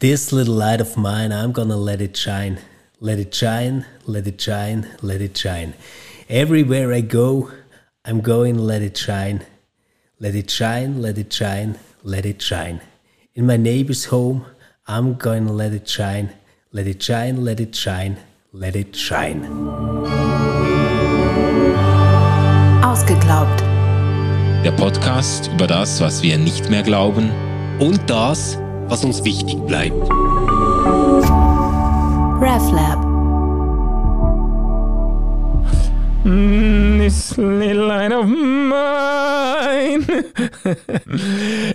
This little light of mine, I'm gonna let it shine. Let it shine, let it shine, let it shine. Everywhere I go, I'm going let it shine. Let it shine, let it shine, let it shine. In my neighbor's home, I'm going let it shine. Let it shine, let it shine, let it shine. Ausgeglaubt. Der Podcast über das, was wir nicht mehr glauben und das, was uns wichtig bleibt. RefLab. This little light of mine.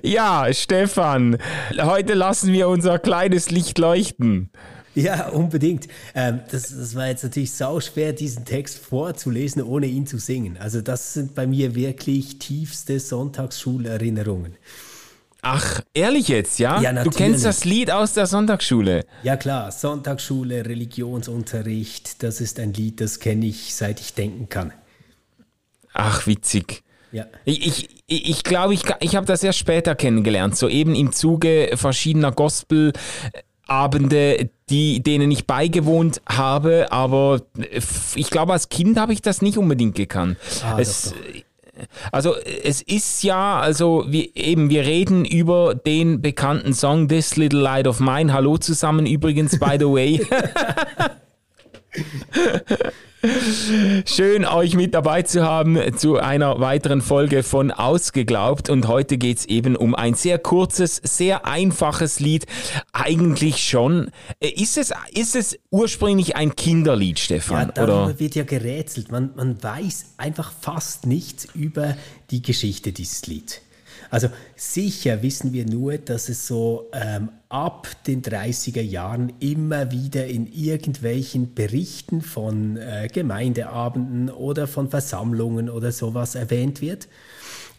ja, Stefan, heute lassen wir unser kleines Licht leuchten. Ja, unbedingt. Ähm, das, das war jetzt natürlich sau schwer, diesen Text vorzulesen, ohne ihn zu singen. Also das sind bei mir wirklich tiefste Sonntagsschulerinnerungen. Ach, ehrlich jetzt, ja? Ja, Du natürlich. kennst das Lied aus der Sonntagsschule. Ja klar, Sonntagsschule, Religionsunterricht, das ist ein Lied, das kenne ich, seit ich denken kann. Ach, witzig. Ja. Ich, ich, ich glaube, ich, ich habe das erst später kennengelernt, so eben im Zuge verschiedener Gospelabende, die, denen ich beigewohnt habe, aber ich glaube, als Kind habe ich das nicht unbedingt gekannt. Ah, es, doch, Also es ist ja, also wir, eben, wir reden über den bekannten Song This Little Light of Mine. Hallo zusammen übrigens, by the way. Schön, euch mit dabei zu haben zu einer weiteren Folge von Ausgeglaubt. Und heute geht es eben um ein sehr kurzes, sehr einfaches Lied. Eigentlich schon. Äh, Ist es, ist es ursprünglich ein Kinderlied, Ja, Stefan? darüber oder? wird ja gerätselt. Man, man weiß einfach fast nichts über die Geschichte dieses Lieds. Also sicher wissen wir nur, dass es so ähm, ab den 30er Jahren immer wieder in irgendwelchen Berichten von äh, Gemeindeabenden oder von Versammlungen oder sowas erwähnt wird.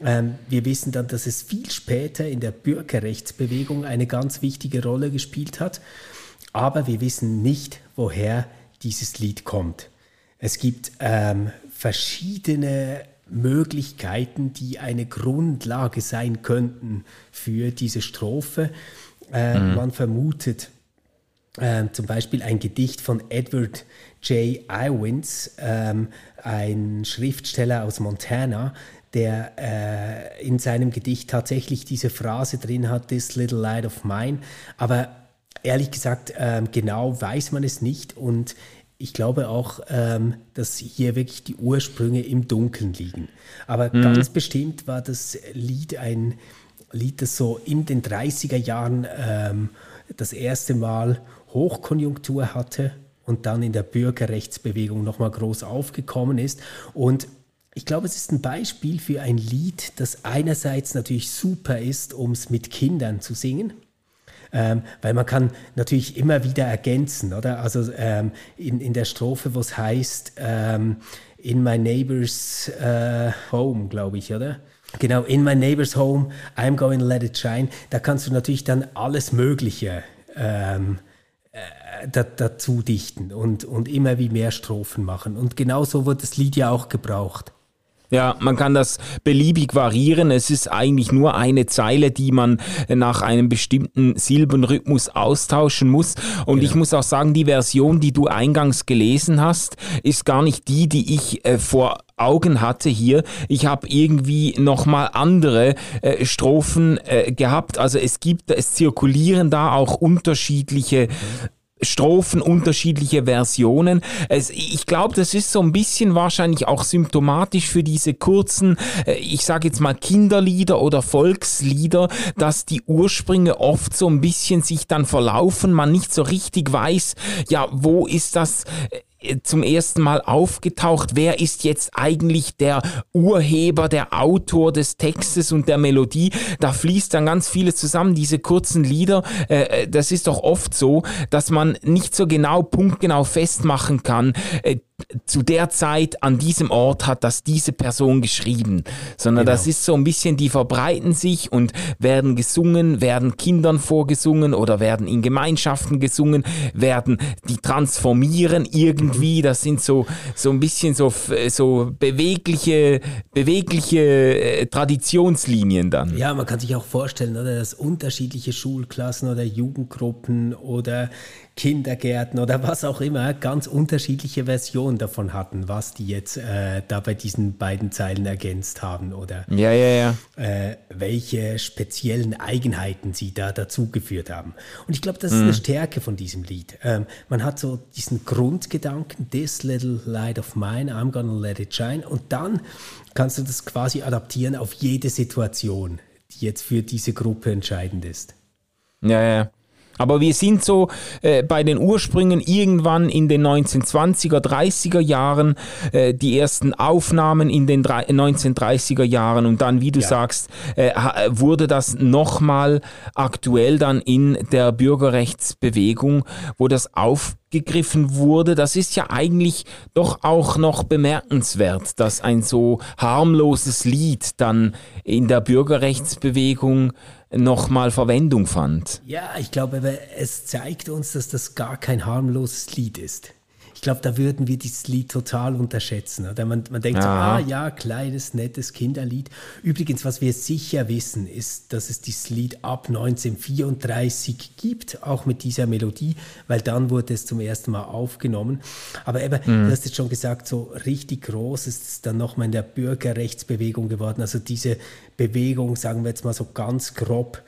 Ähm, wir wissen dann, dass es viel später in der Bürgerrechtsbewegung eine ganz wichtige Rolle gespielt hat. Aber wir wissen nicht, woher dieses Lied kommt. Es gibt ähm, verschiedene Möglichkeiten, die eine Grundlage sein könnten für diese Strophe. Äh, Man vermutet ähm, zum Beispiel ein Gedicht von Edward J. Iwins, ähm, ein Schriftsteller aus Montana, der äh, in seinem Gedicht tatsächlich diese Phrase drin hat, This little light of mine. Aber ehrlich gesagt, ähm, genau weiß man es nicht und ich glaube auch, ähm, dass hier wirklich die Ursprünge im Dunkeln liegen. Aber ganz bestimmt war das Lied ein Lied, das so in den 30er Jahren ähm, das erste Mal Hochkonjunktur hatte und dann in der Bürgerrechtsbewegung nochmal groß aufgekommen ist. Und ich glaube, es ist ein Beispiel für ein Lied, das einerseits natürlich super ist, um es mit Kindern zu singen. Ähm, weil man kann natürlich immer wieder ergänzen, oder? Also ähm, in, in der Strophe, wo es heißt, ähm, in my neighbor's äh, home, glaube ich, oder? Genau, in my neighbor's home, I'm going to let it shine. Da kannst du natürlich dann alles Mögliche ähm, äh, da, dazu dichten und, und immer wie mehr Strophen machen. Und genauso wird das Lied ja auch gebraucht. Ja, man kann das beliebig variieren. Es ist eigentlich nur eine Zeile, die man nach einem bestimmten Silbenrhythmus austauschen muss. Und ich muss auch sagen, die Version, die du eingangs gelesen hast, ist gar nicht die, die ich äh, vor Augen hatte hier. Ich habe irgendwie nochmal andere äh, Strophen äh, gehabt. Also es gibt, es zirkulieren da auch unterschiedliche Strophen, unterschiedliche Versionen. Es, ich glaube, das ist so ein bisschen wahrscheinlich auch symptomatisch für diese kurzen, äh, ich sage jetzt mal Kinderlieder oder Volkslieder, dass die Ursprünge oft so ein bisschen sich dann verlaufen, man nicht so richtig weiß, ja, wo ist das äh, zum ersten Mal aufgetaucht. Wer ist jetzt eigentlich der Urheber, der Autor des Textes und der Melodie? Da fließt dann ganz vieles zusammen. Diese kurzen Lieder, äh, das ist doch oft so, dass man nicht so genau, punktgenau festmachen kann. Äh, zu der Zeit an diesem Ort hat das diese Person geschrieben, sondern genau. das ist so ein bisschen, die verbreiten sich und werden gesungen, werden Kindern vorgesungen oder werden in Gemeinschaften gesungen, werden die transformieren irgendwie, das sind so, so ein bisschen so, so bewegliche, bewegliche äh, Traditionslinien dann. Ja, man kann sich auch vorstellen, oder, dass unterschiedliche Schulklassen oder Jugendgruppen oder Kindergärten oder was auch immer ganz unterschiedliche Versionen davon hatten, was die jetzt äh, da bei diesen beiden Zeilen ergänzt haben oder ja, ja, ja. Äh, welche speziellen Eigenheiten sie da dazugeführt haben. Und ich glaube, das ist mhm. eine Stärke von diesem Lied. Ähm, man hat so diesen Grundgedanken, this little light of mine, I'm gonna let it shine. Und dann kannst du das quasi adaptieren auf jede Situation, die jetzt für diese Gruppe entscheidend ist. Ja, ja. Aber wir sind so äh, bei den Ursprüngen irgendwann in den 1920er, 30er Jahren, äh, die ersten Aufnahmen in den 1930er Jahren und dann, wie du ja. sagst, äh, wurde das nochmal aktuell dann in der Bürgerrechtsbewegung, wo das aufgegriffen wurde. Das ist ja eigentlich doch auch noch bemerkenswert, dass ein so harmloses Lied dann in der Bürgerrechtsbewegung nochmal Verwendung fand. Ja, ich glaube, es zeigt uns, dass das gar kein harmloses Lied ist. Ich glaube, da würden wir dieses Lied total unterschätzen. Oder man, man denkt ja. so, ah ja, kleines, nettes Kinderlied. Übrigens, was wir sicher wissen, ist, dass es dieses Lied ab 1934 gibt, auch mit dieser Melodie, weil dann wurde es zum ersten Mal aufgenommen. Aber eben, mhm. du hast jetzt schon gesagt, so richtig groß ist es dann nochmal in der Bürgerrechtsbewegung geworden. Also diese Bewegung, sagen wir jetzt mal so ganz grob,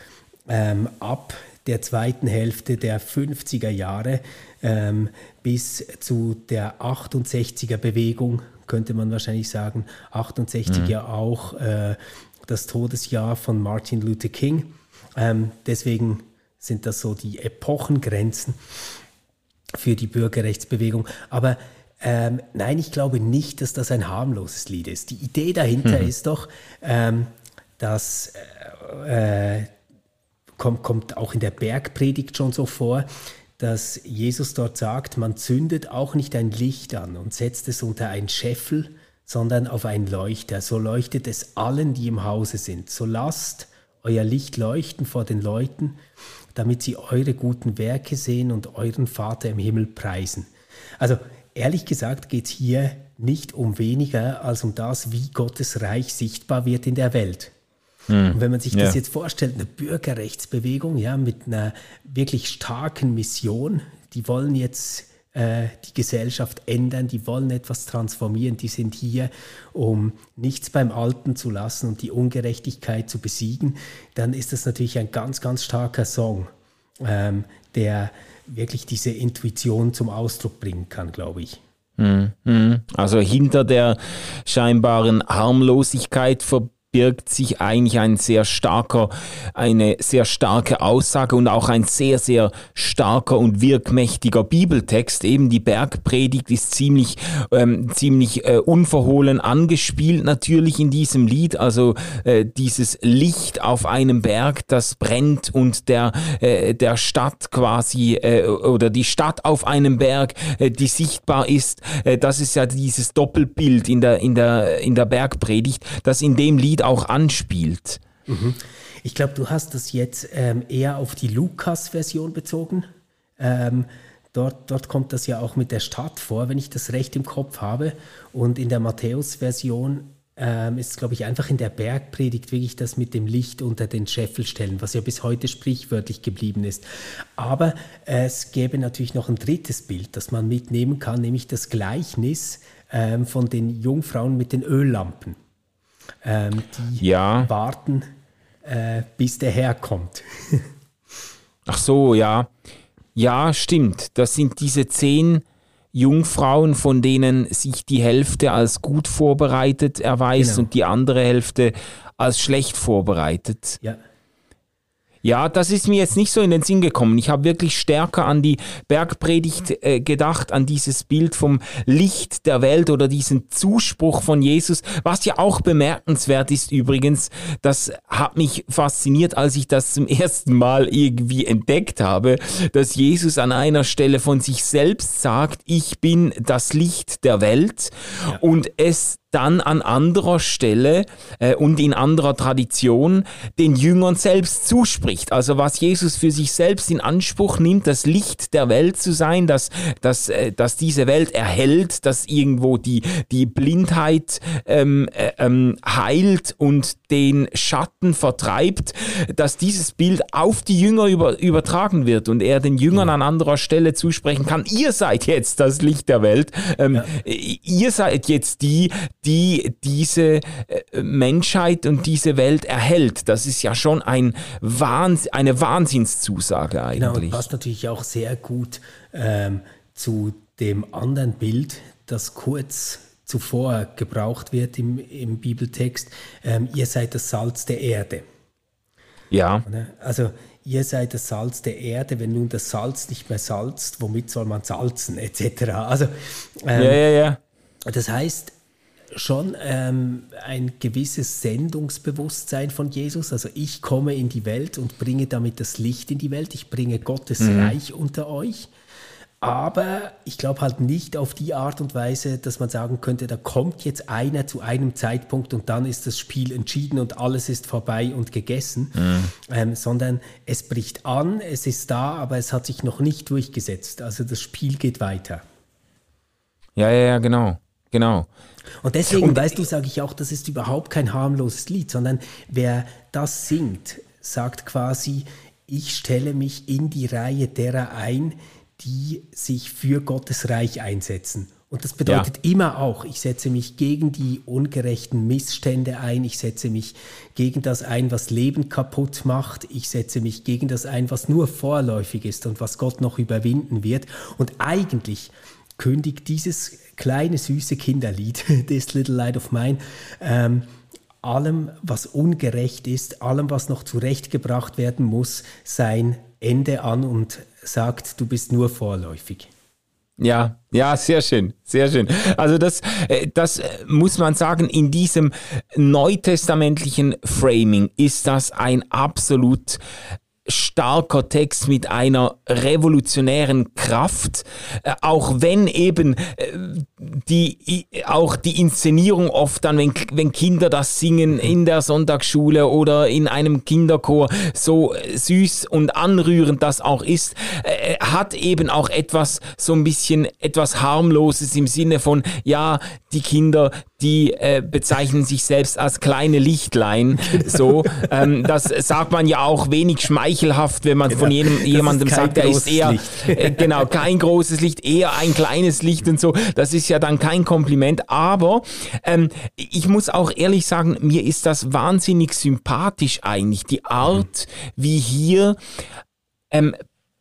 ähm, ab der zweiten Hälfte der 50er Jahre ähm, bis zu der 68er Bewegung, könnte man wahrscheinlich sagen. 68 mhm. ja auch äh, das Todesjahr von Martin Luther King. Ähm, deswegen sind das so die Epochengrenzen für die Bürgerrechtsbewegung. Aber ähm, nein, ich glaube nicht, dass das ein harmloses Lied ist. Die Idee dahinter mhm. ist doch, ähm, dass äh, kommt, kommt auch in der Bergpredigt schon so vor, dass Jesus dort sagt, man zündet auch nicht ein Licht an und setzt es unter einen Scheffel, sondern auf einen Leuchter. So leuchtet es allen, die im Hause sind. So lasst euer Licht leuchten vor den Leuten, damit sie eure guten Werke sehen und euren Vater im Himmel preisen. Also ehrlich gesagt geht es hier nicht um weniger als um das, wie Gottes Reich sichtbar wird in der Welt. Mhm. Und wenn man sich das ja. jetzt vorstellt, eine Bürgerrechtsbewegung, ja, mit einer wirklich starken Mission, die wollen jetzt äh, die Gesellschaft ändern, die wollen etwas transformieren, die sind hier, um nichts beim Alten zu lassen und die Ungerechtigkeit zu besiegen, dann ist das natürlich ein ganz, ganz starker Song, ähm, der wirklich diese Intuition zum Ausdruck bringen kann, glaube ich. Mhm. Mhm. Also hinter der scheinbaren Harmlosigkeit ver birgt sich eigentlich ein sehr starker, eine sehr starke Aussage und auch ein sehr, sehr starker und wirkmächtiger Bibeltext. Eben die Bergpredigt ist ziemlich, ähm, ziemlich äh, unverhohlen angespielt natürlich in diesem Lied. Also äh, dieses Licht auf einem Berg, das brennt und der, äh, der Stadt quasi äh, oder die Stadt auf einem Berg, äh, die sichtbar ist. Äh, das ist ja dieses Doppelbild in der, in der, in der Bergpredigt, das in dem Lied auch anspielt. Mhm. Ich glaube, du hast das jetzt ähm, eher auf die Lukas-Version bezogen. Ähm, dort, dort kommt das ja auch mit der Stadt vor, wenn ich das recht im Kopf habe. Und in der Matthäus-Version ähm, ist, glaube ich, einfach in der Bergpredigt wirklich das mit dem Licht unter den Scheffel stellen, was ja bis heute sprichwörtlich geblieben ist. Aber es gäbe natürlich noch ein drittes Bild, das man mitnehmen kann, nämlich das Gleichnis ähm, von den Jungfrauen mit den Öllampen ähm, die ja. warten, äh, bis der Herr kommt. Ach so, ja. Ja, stimmt. Das sind diese zehn Jungfrauen, von denen sich die Hälfte als gut vorbereitet erweist genau. und die andere Hälfte als schlecht vorbereitet. Ja. Ja, das ist mir jetzt nicht so in den Sinn gekommen. Ich habe wirklich stärker an die Bergpredigt äh, gedacht, an dieses Bild vom Licht der Welt oder diesen Zuspruch von Jesus, was ja auch bemerkenswert ist übrigens. Das hat mich fasziniert, als ich das zum ersten Mal irgendwie entdeckt habe, dass Jesus an einer Stelle von sich selbst sagt, ich bin das Licht der Welt ja. und es dann an anderer Stelle äh, und in anderer Tradition den Jüngern selbst zuspricht. Also was Jesus für sich selbst in Anspruch nimmt, das Licht der Welt zu sein, dass, dass, äh, dass diese Welt erhält, dass irgendwo die, die Blindheit ähm, äh, ähm, heilt und den Schatten vertreibt, dass dieses Bild auf die Jünger über, übertragen wird und er den Jüngern an anderer Stelle zusprechen kann, ihr seid jetzt das Licht der Welt, ähm, ja. ihr seid jetzt die, die diese äh, Menschheit und diese Welt erhält. Das ist ja schon ein Wahns eine Wahnsinnszusage eigentlich. Genau, und passt natürlich auch sehr gut ähm, zu dem anderen Bild, das kurz zuvor gebraucht wird im, im Bibeltext. Ähm, ihr seid das Salz der Erde. Ja. Also ihr seid das Salz der Erde, wenn nun das Salz nicht mehr salzt, womit soll man salzen, etc. Also, ähm, ja, ja, ja. Das heißt, schon ähm, ein gewisses Sendungsbewusstsein von Jesus. Also ich komme in die Welt und bringe damit das Licht in die Welt. Ich bringe Gottes mhm. Reich unter euch. Aber ich glaube halt nicht auf die Art und Weise, dass man sagen könnte, da kommt jetzt einer zu einem Zeitpunkt und dann ist das Spiel entschieden und alles ist vorbei und gegessen, mhm. ähm, sondern es bricht an, es ist da, aber es hat sich noch nicht durchgesetzt. Also das Spiel geht weiter. Ja, ja, ja, genau. Genau. Und deswegen, und, weißt du, sage ich auch, das ist überhaupt kein harmloses Lied, sondern wer das singt, sagt quasi, ich stelle mich in die Reihe derer ein, die sich für Gottes Reich einsetzen. Und das bedeutet ja. immer auch, ich setze mich gegen die ungerechten Missstände ein, ich setze mich gegen das ein, was Leben kaputt macht, ich setze mich gegen das ein, was nur vorläufig ist und was Gott noch überwinden wird. Und eigentlich kündigt dieses kleine süße Kinderlied, This Little Light of Mine, ähm, allem, was ungerecht ist, allem, was noch zurechtgebracht werden muss, sein Ende an und sagt, du bist nur vorläufig. Ja, ja, sehr schön, sehr schön. Also das, äh, das muss man sagen, in diesem neutestamentlichen Framing ist das ein absolut starker Text mit einer revolutionären Kraft, äh, auch wenn eben äh, die auch die Inszenierung oft dann, wenn, wenn Kinder das singen in der Sonntagsschule oder in einem Kinderchor, so süß und anrührend das auch ist, äh, hat eben auch etwas so ein bisschen etwas harmloses im Sinne von ja die Kinder die äh, bezeichnen sich selbst als kleine Lichtlein. So, ähm, das sagt man ja auch wenig schmeichelhaft, wenn man genau. von jedem, jemandem sagt, er ist eher äh, genau kein großes Licht, eher ein kleines Licht und so. Das ist ja dann kein Kompliment. Aber ähm, ich muss auch ehrlich sagen, mir ist das wahnsinnig sympathisch eigentlich die Art, wie hier ähm,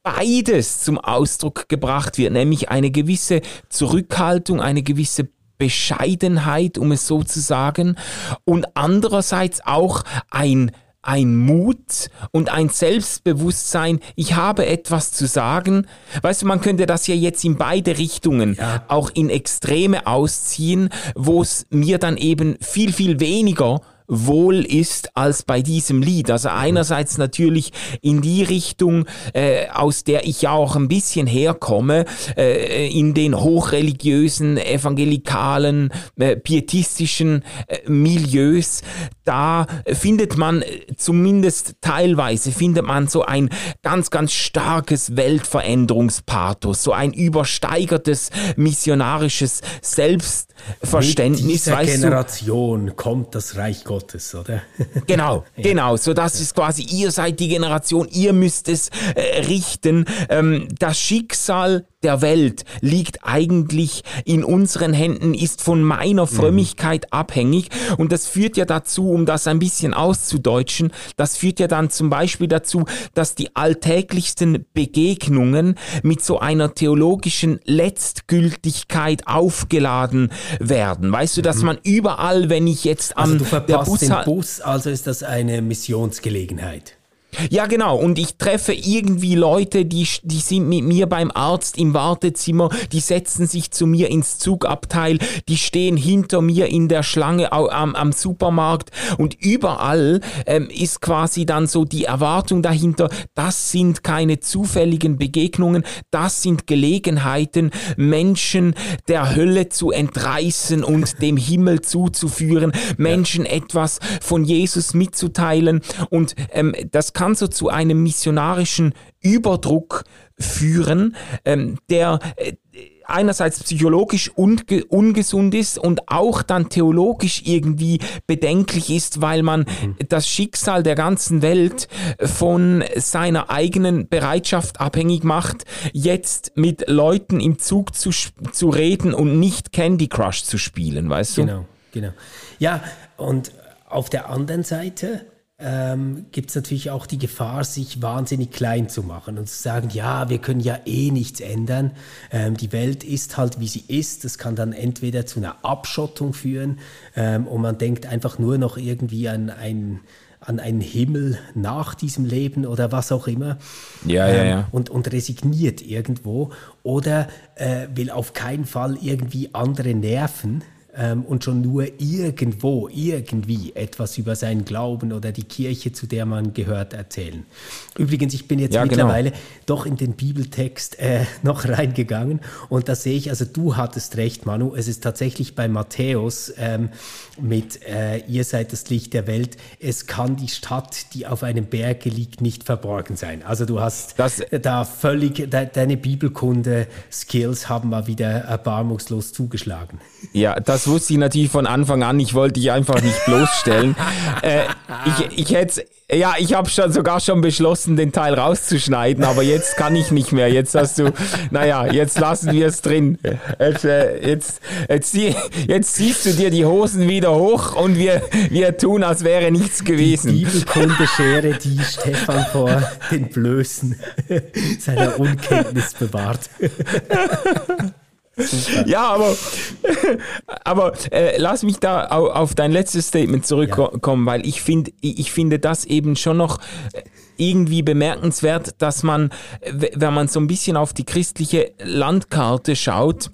beides zum Ausdruck gebracht wird, nämlich eine gewisse Zurückhaltung, eine gewisse Bescheidenheit, um es so zu sagen, und andererseits auch ein ein Mut und ein Selbstbewusstsein, ich habe etwas zu sagen. Weißt du, man könnte das ja jetzt in beide Richtungen ja. auch in Extreme ausziehen, wo es mir dann eben viel, viel weniger wohl ist als bei diesem Lied. Also einerseits natürlich in die Richtung, äh, aus der ich ja auch ein bisschen herkomme, äh, in den hochreligiösen, evangelikalen, äh, pietistischen äh, Milieus, da findet man äh, zumindest teilweise, findet man so ein ganz, ganz starkes Weltveränderungspathos, so ein übersteigertes missionarisches Selbstverständnis. Mit dieser Generation du, kommt das Reich Gottes Gottes, oder? Genau, ja. genau. So das ist quasi, ihr seid die Generation, ihr müsst es äh, richten. Ähm, das Schicksal der Welt liegt eigentlich in unseren Händen, ist von meiner Frömmigkeit mhm. abhängig. Und das führt ja dazu, um das ein bisschen auszudeutschen, das führt ja dann zum Beispiel dazu, dass die alltäglichsten Begegnungen mit so einer theologischen Letztgültigkeit aufgeladen werden. Weißt du, dass mhm. man überall, wenn ich jetzt am also du verpasst Bus den Bus, also ist das eine Missionsgelegenheit. Ja, genau. Und ich treffe irgendwie Leute, die, die sind mit mir beim Arzt im Wartezimmer, die setzen sich zu mir ins Zugabteil, die stehen hinter mir in der Schlange am, am Supermarkt. Und überall ähm, ist quasi dann so die Erwartung dahinter, das sind keine zufälligen Begegnungen, das sind Gelegenheiten, Menschen der Hölle zu entreißen und dem Himmel zuzuführen, Menschen etwas von Jesus mitzuteilen. Und ähm, das kann so zu einem missionarischen Überdruck führen, ähm, der äh, einerseits psychologisch unge ungesund ist und auch dann theologisch irgendwie bedenklich ist, weil man mhm. das Schicksal der ganzen Welt von seiner eigenen Bereitschaft abhängig macht, jetzt mit Leuten im Zug zu, zu reden und nicht Candy Crush zu spielen, weißt du? Genau, genau. Ja, und auf der anderen Seite ähm, gibt es natürlich auch die Gefahr, sich wahnsinnig klein zu machen und zu sagen, ja, wir können ja eh nichts ändern. Ähm, die Welt ist halt, wie sie ist. Das kann dann entweder zu einer Abschottung führen ähm, und man denkt einfach nur noch irgendwie an ein an einen Himmel nach diesem Leben oder was auch immer. Ja, ja, ja. Ähm, und, und resigniert irgendwo oder äh, will auf keinen Fall irgendwie andere nerven ähm, und schon nur irgendwo, irgendwie etwas über seinen Glauben oder die Kirche, zu der man gehört, erzählen. Übrigens, ich bin jetzt ja, genau. mittlerweile genau. doch in den Bibeltext äh, noch reingegangen und da sehe ich, also du hattest recht, Manu, es ist tatsächlich bei Matthäus ähm, mit äh, Ihr seid das Licht der Welt, es kann die Stadt, die auf einem Berge liegt, nicht verborgen sein. Also du hast das, da völlig, de, deine Bibelkunde-Skills haben mal wieder erbarmungslos zugeschlagen. Ja, das wusste ich natürlich von Anfang an. Ich wollte dich einfach nicht bloßstellen. äh, ich, ich hätte ja, ich habe schon sogar schon beschlossen, den Teil rauszuschneiden, aber jetzt kann ich nicht mehr. Jetzt hast du, naja, jetzt lassen wir es drin. Jetzt, äh, jetzt, jetzt, jetzt ziehst du dir die Hosen wieder hoch und wir, wir tun, als wäre nichts gewesen. Die Bibelkunde-Schere, die Stefan vor den Blößen seiner Unkenntnis bewahrt. Ja, aber, aber äh, lass mich da auf dein letztes Statement zurückkommen, ja. weil ich finde, ich finde das eben schon noch äh, irgendwie bemerkenswert, dass man, wenn man so ein bisschen auf die christliche Landkarte schaut,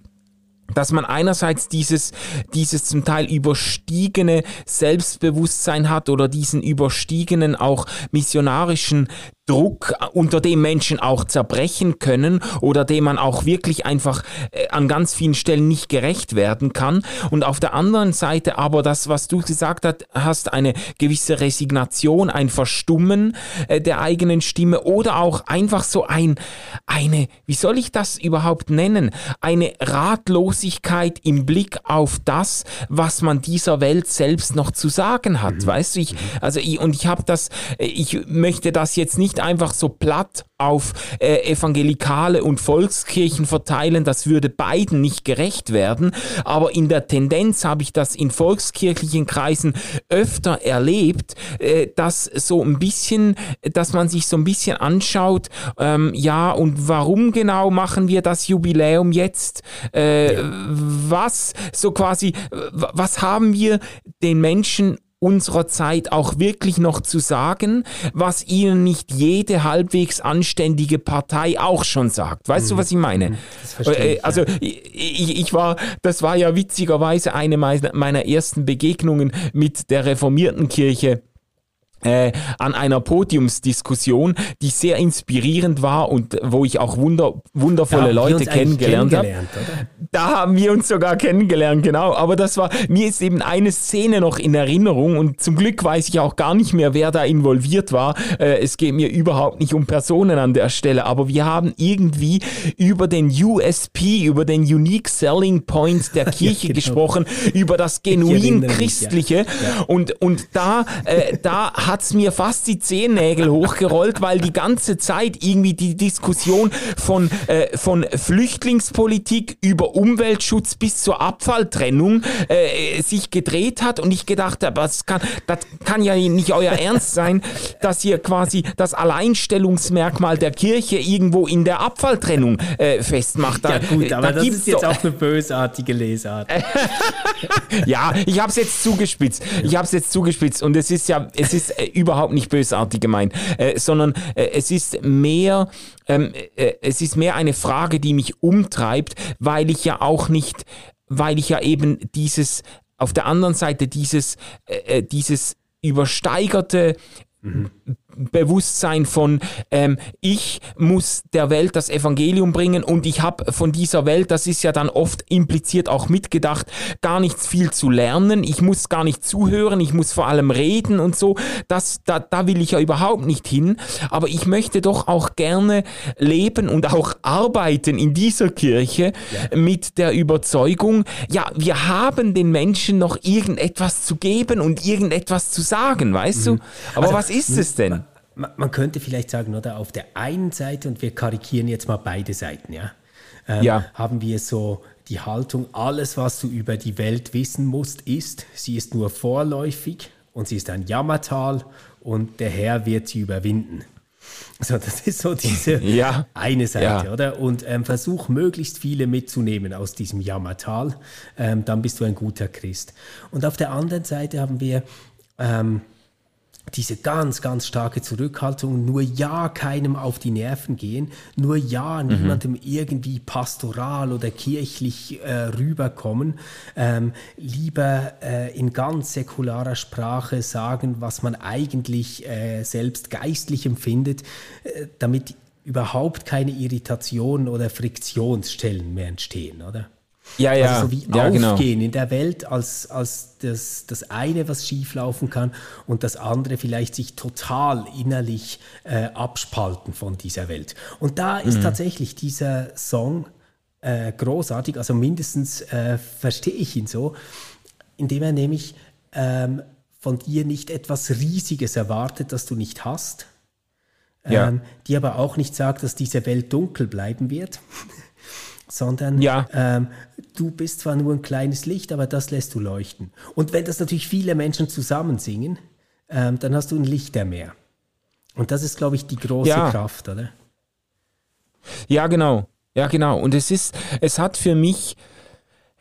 dass man einerseits dieses, dieses zum Teil überstiegene Selbstbewusstsein hat oder diesen überstiegenen auch missionarischen Druck, unter dem Menschen auch zerbrechen können oder dem man auch wirklich einfach äh, an ganz vielen Stellen nicht gerecht werden kann. Und auf der anderen Seite aber das, was du gesagt hast, eine gewisse Resignation, ein Verstummen äh, der eigenen Stimme oder auch einfach so ein, eine, wie soll ich das überhaupt nennen? Eine Ratlosigkeit im Blick auf das, was man dieser Welt selbst noch zu sagen hat. Mhm. Weißt du, ich, also ich, und ich habe das, äh, ich möchte das jetzt nicht einfach so platt auf äh, Evangelikale und Volkskirchen verteilen, das würde beiden nicht gerecht werden. Aber in der Tendenz habe ich das in volkskirchlichen Kreisen öfter erlebt, äh, dass so ein bisschen, dass man sich so ein bisschen anschaut, ähm, ja, und warum genau machen wir das Jubiläum jetzt? Äh, ja. Was, so quasi, was haben wir den Menschen unserer Zeit auch wirklich noch zu sagen, was ihnen nicht jede halbwegs anständige Partei auch schon sagt. Weißt mhm. du, was ich meine? Mhm. Äh, ich, also ich, ich, war, das war ja witzigerweise eine meiner ersten Begegnungen mit der reformierten Kirche äh, an einer Podiumsdiskussion, die sehr inspirierend war und wo ich auch wunder, wundervolle ja, Leute kennengelernt habe. Da haben wir uns sogar kennengelernt, genau. Aber das war, mir ist eben eine Szene noch in Erinnerung und zum Glück weiß ich auch gar nicht mehr, wer da involviert war. Äh, es geht mir überhaupt nicht um Personen an der Stelle, aber wir haben irgendwie über den USP, über den Unique Selling Point der Kirche ja, genau. gesprochen, über das genuin Christliche. Ja. Und, und da, äh, da hat's mir fast die Zehennägel hochgerollt, weil die ganze Zeit irgendwie die Diskussion von, äh, von Flüchtlingspolitik über Umweltschutz bis zur Abfalltrennung äh, sich gedreht hat und ich gedacht habe, das kann, das kann ja nicht euer Ernst sein, dass ihr quasi das Alleinstellungsmerkmal der Kirche irgendwo in der Abfalltrennung äh, festmacht. Da, ja gut, aber da das ist jetzt auch eine bösartige Lesart. ja, ich habe es jetzt zugespitzt. Ich habe es jetzt zugespitzt und es ist ja, es ist äh, überhaupt nicht bösartig gemeint, äh, sondern äh, es ist mehr, ähm, äh, es ist mehr eine Frage, die mich umtreibt, weil ich ja auch nicht, weil ich ja eben dieses auf der anderen Seite dieses, äh, äh dieses übersteigerte Mhm. Bewusstsein von, ähm, ich muss der Welt das Evangelium bringen und ich habe von dieser Welt, das ist ja dann oft impliziert auch mitgedacht, gar nichts viel zu lernen. Ich muss gar nicht zuhören, ich muss vor allem reden und so. Das, da, da will ich ja überhaupt nicht hin. Aber ich möchte doch auch gerne leben und auch arbeiten in dieser Kirche ja. mit der Überzeugung, ja, wir haben den Menschen noch irgendetwas zu geben und irgendetwas zu sagen, weißt mhm. du? Aber also, was ist es denn? Man, könnte vielleicht sagen, oder auf der einen Seite, und wir karikieren jetzt mal beide Seiten, ja, ähm, ja. haben wir so die Haltung, alles, was du über die Welt wissen musst, ist, sie ist nur vorläufig und sie ist ein Jammertal und der Herr wird sie überwinden. So, das ist so diese ja. eine Seite, ja. oder? Und ähm, versuch möglichst viele mitzunehmen aus diesem Jammertal, ähm, dann bist du ein guter Christ. Und auf der anderen Seite haben wir ähm, diese ganz, ganz starke Zurückhaltung, nur ja keinem auf die Nerven gehen, nur ja mhm. niemandem irgendwie pastoral oder kirchlich äh, rüberkommen, ähm, lieber äh, in ganz säkularer Sprache sagen, was man eigentlich äh, selbst geistlich empfindet, äh, damit überhaupt keine Irritationen oder Friktionsstellen mehr entstehen, oder? Ja, ja. Also so wie ja, genau. aufgehen genau. in der Welt als, als das, das eine, was schieflaufen kann und das andere vielleicht sich total innerlich äh, abspalten von dieser Welt. Und da ist mhm. tatsächlich dieser Song äh, großartig, also mindestens äh, verstehe ich ihn so, indem er nämlich ähm, von dir nicht etwas Riesiges erwartet, das du nicht hast, ja. ähm, die aber auch nicht sagt, dass diese Welt dunkel bleiben wird. sondern ja. ähm, du bist zwar nur ein kleines Licht, aber das lässt du leuchten. Und wenn das natürlich viele Menschen zusammen singen, ähm, dann hast du ein Lichter mehr. Und das ist, glaube ich, die große ja. Kraft, oder? Ja, genau. Ja, genau. Und es ist, es hat für mich,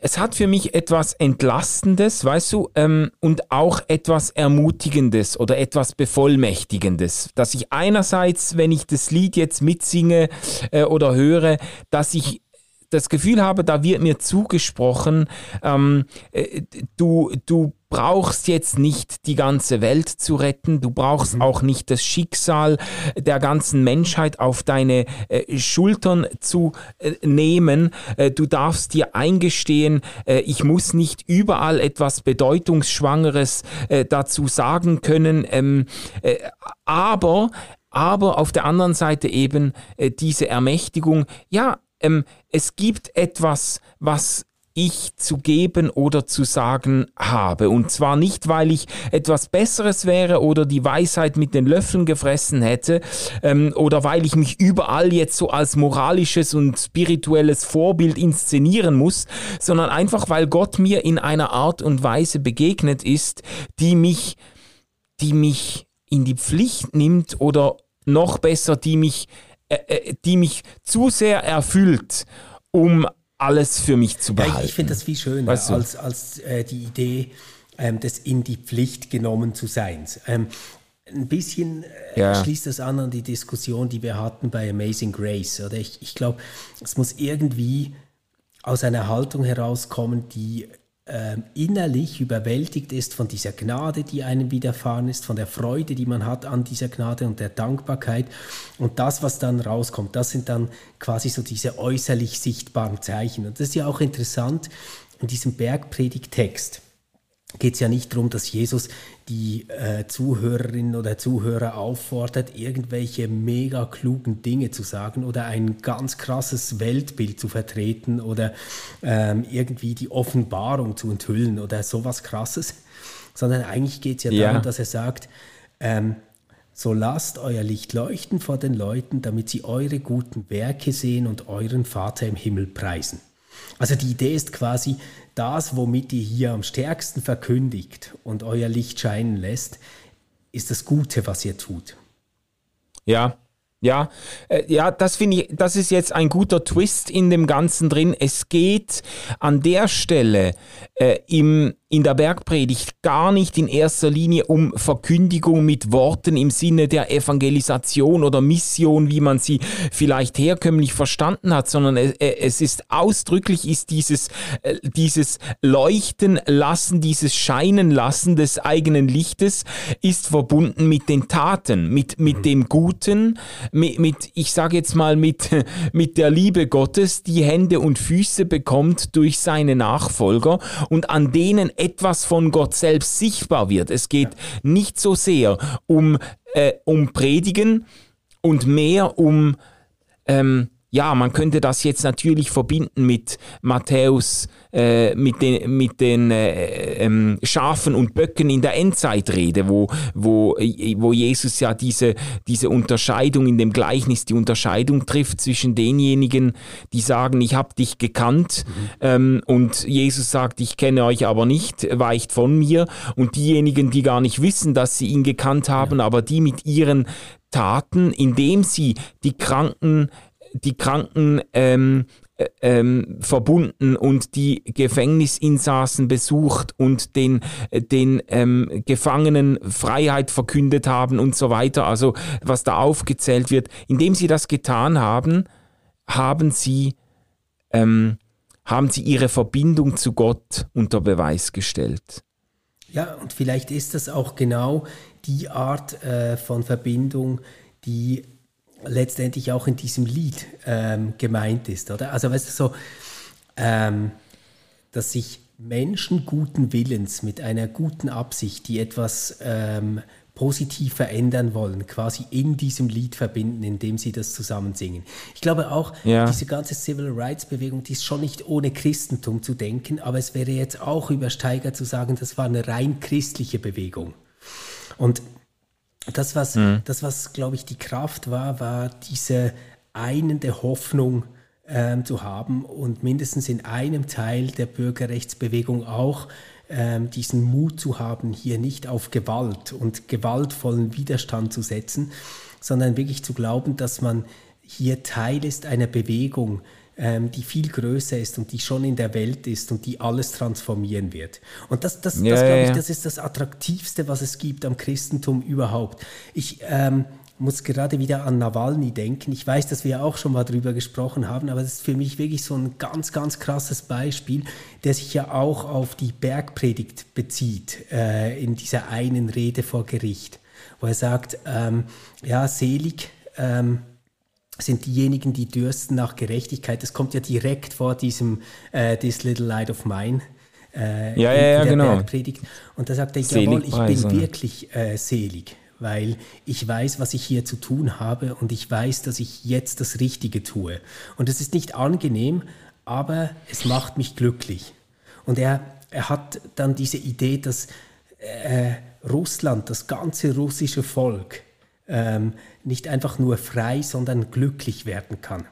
es hat für mich etwas Entlastendes, weißt du, ähm, und auch etwas Ermutigendes oder etwas Bevollmächtigendes, dass ich einerseits, wenn ich das Lied jetzt mitsinge äh, oder höre, dass ich das Gefühl habe, da wird mir zugesprochen, ähm, äh, du, du brauchst jetzt nicht die ganze Welt zu retten, du brauchst mhm. auch nicht das Schicksal der ganzen Menschheit auf deine äh, Schultern zu äh, nehmen. Äh, du darfst dir eingestehen, äh, ich muss nicht überall etwas Bedeutungsschwangeres äh, dazu sagen können, ähm, äh, aber aber auf der anderen Seite eben diese Ermächtigung, ja, ähm, es gibt etwas, was ich zu geben oder zu sagen habe. Und zwar nicht, weil ich etwas Besseres wäre oder die Weisheit mit den Löffeln gefressen hätte ähm, oder weil ich mich überall jetzt so als moralisches und spirituelles Vorbild inszenieren muss, sondern einfach, weil Gott mir in einer Art und Weise begegnet ist, die mich, die mich in die Pflicht nimmt oder noch besser, die mich äh, äh, die mich zu sehr erfüllt, um alles für mich zu behalten. Ja, ich, finde das viel schöner weißt du? als, als äh, die Idee ähm, des in die Pflicht genommen zu sein. Ähm, ein bisschen äh, ja. schließt das an an die Diskussion, die wir hatten bei Amazing Grace. Oder ich, ich glaube, es muss irgendwie aus einer Haltung herauskommen, die innerlich überwältigt ist von dieser Gnade, die einem widerfahren ist, von der Freude, die man hat an dieser Gnade und der Dankbarkeit. Und das, was dann rauskommt, das sind dann quasi so diese äußerlich sichtbaren Zeichen. Und das ist ja auch interessant in diesem Bergpredigtext geht es ja nicht darum, dass Jesus die äh, Zuhörerinnen oder Zuhörer auffordert, irgendwelche mega klugen Dinge zu sagen oder ein ganz krasses Weltbild zu vertreten oder ähm, irgendwie die Offenbarung zu enthüllen oder sowas krasses, sondern eigentlich geht es ja, ja, darum, dass er sagt, ähm, so lasst euer Licht leuchten vor den Leuten, damit sie eure guten Werke sehen und euren Vater im Himmel preisen. Also die Idee ist quasi, das, womit ihr hier am stärksten verkündigt und euer Licht scheinen lässt, ist das Gute, was ihr tut. Ja, ja, äh, ja, das finde ich, das ist jetzt ein guter Twist in dem Ganzen drin. Es geht an der Stelle äh, im in der Bergpredigt gar nicht in erster Linie um Verkündigung mit Worten im Sinne der Evangelisation oder Mission, wie man sie vielleicht herkömmlich verstanden hat, sondern es ist ausdrücklich ist dieses, äh, dieses Leuchten lassen, dieses Scheinen lassen des eigenen Lichtes ist verbunden mit den Taten, mit, mit dem Guten, mit, mit ich sage jetzt mal mit, mit der Liebe Gottes, die Hände und Füße bekommt durch seine Nachfolger und an denen etwas von Gott selbst sichtbar wird. Es geht nicht so sehr um, äh, um Predigen und mehr um ähm, ja, man könnte das jetzt natürlich verbinden mit Matthäus, äh, mit den, mit den äh, ähm, Schafen und Böcken in der Endzeitrede, wo, wo, wo Jesus ja diese, diese Unterscheidung in dem Gleichnis, die Unterscheidung trifft zwischen denjenigen, die sagen, ich habe dich gekannt mhm. ähm, und Jesus sagt, ich kenne euch aber nicht, weicht von mir und diejenigen, die gar nicht wissen, dass sie ihn gekannt haben, ja. aber die mit ihren Taten, indem sie die Kranken die Kranken ähm, äh, ähm, verbunden und die Gefängnisinsassen besucht und den, äh, den ähm, Gefangenen Freiheit verkündet haben und so weiter. Also was da aufgezählt wird. Indem sie das getan haben, haben sie, ähm, haben sie ihre Verbindung zu Gott unter Beweis gestellt. Ja, und vielleicht ist das auch genau die Art äh, von Verbindung, die letztendlich auch in diesem Lied ähm, gemeint ist, oder? Also weißt du so, ähm, dass sich Menschen guten Willens mit einer guten Absicht, die etwas ähm, positiv verändern wollen, quasi in diesem Lied verbinden, indem sie das zusammen singen. Ich glaube auch, ja. diese ganze Civil Rights Bewegung, die ist schon nicht ohne Christentum zu denken, aber es wäre jetzt auch übersteigert zu sagen, das war eine rein christliche Bewegung. Und das, was, mhm. das, was glaube ich, die Kraft war, war diese einende Hoffnung ähm, zu haben und mindestens in einem Teil der Bürgerrechtsbewegung auch ähm, diesen Mut zu haben, hier nicht auf Gewalt und gewaltvollen Widerstand zu setzen, sondern wirklich zu glauben, dass man hier Teil ist einer Bewegung, ähm, die viel größer ist und die schon in der Welt ist und die alles transformieren wird. Und das, das, ja, das glaube ich, ja. das ist das Attraktivste, was es gibt am Christentum überhaupt. Ich ähm, muss gerade wieder an Nawalny denken. Ich weiß, dass wir auch schon mal drüber gesprochen haben, aber das ist für mich wirklich so ein ganz, ganz krasses Beispiel, der sich ja auch auf die Bergpredigt bezieht, äh, in dieser einen Rede vor Gericht, wo er sagt, ähm, ja, selig, ähm, sind diejenigen, die dürsten nach Gerechtigkeit. Das kommt ja direkt vor diesem äh, This Little Light of Mine. Äh, ja, ja, ja, genau. Bergpredigt. Und da sagt er, jawohl, ich bin wirklich äh, selig, weil ich weiß, was ich hier zu tun habe und ich weiß, dass ich jetzt das Richtige tue. Und es ist nicht angenehm, aber es macht mich glücklich. Und er, er hat dann diese Idee, dass äh, Russland, das ganze russische Volk, ähm, nicht einfach nur frei, sondern glücklich werden kann.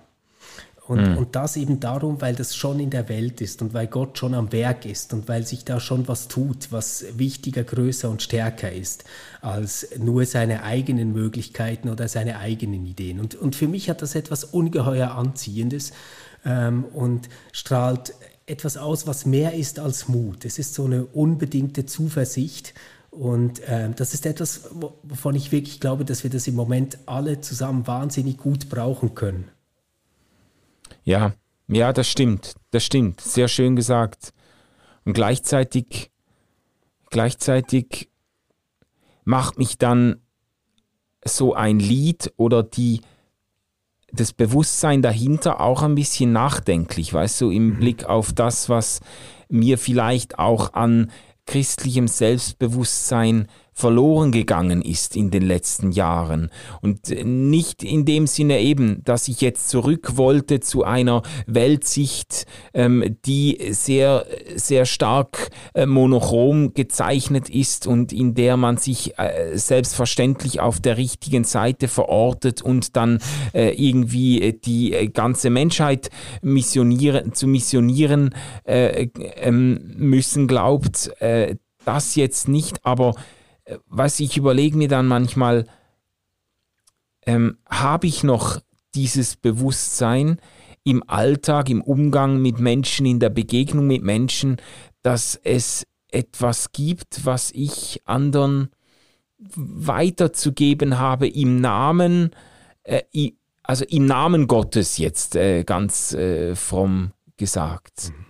Und, mhm. und das eben darum, weil das schon in der Welt ist und weil Gott schon am Werk ist und weil sich da schon was tut, was wichtiger, größer und stärker ist als nur seine eigenen Möglichkeiten oder seine eigenen Ideen. Und, und für mich hat das etwas ungeheuer Anziehendes ähm, und strahlt etwas aus, was mehr ist als Mut. Es ist so eine unbedingte Zuversicht und äh, das ist etwas, wovon ich wirklich glaube, dass wir das im Moment alle zusammen wahnsinnig gut brauchen können. Ja, ja, das stimmt. Das stimmt. Sehr schön gesagt. Und gleichzeitig, gleichzeitig macht mich dann so ein Lied oder die, das Bewusstsein dahinter auch ein bisschen nachdenklich, weißt du, im mhm. Blick auf das, was mir vielleicht auch an christlichem Selbstbewusstsein verloren gegangen ist in den letzten Jahren. Und nicht in dem Sinne eben, dass ich jetzt zurück wollte zu einer Weltsicht, ähm, die sehr, sehr stark äh, monochrom gezeichnet ist und in der man sich äh, selbstverständlich auf der richtigen Seite verortet und dann äh, irgendwie die äh, ganze Menschheit missionieren, zu missionieren äh, ähm, müssen glaubt, äh, das jetzt nicht, aber was ich überlege mir dann manchmal, ähm, habe ich noch dieses Bewusstsein im Alltag, im Umgang mit Menschen, in der Begegnung mit Menschen, dass es etwas gibt, was ich anderen weiterzugeben habe im Namen, äh, also im Namen Gottes jetzt äh, ganz äh, fromm gesagt. Mhm.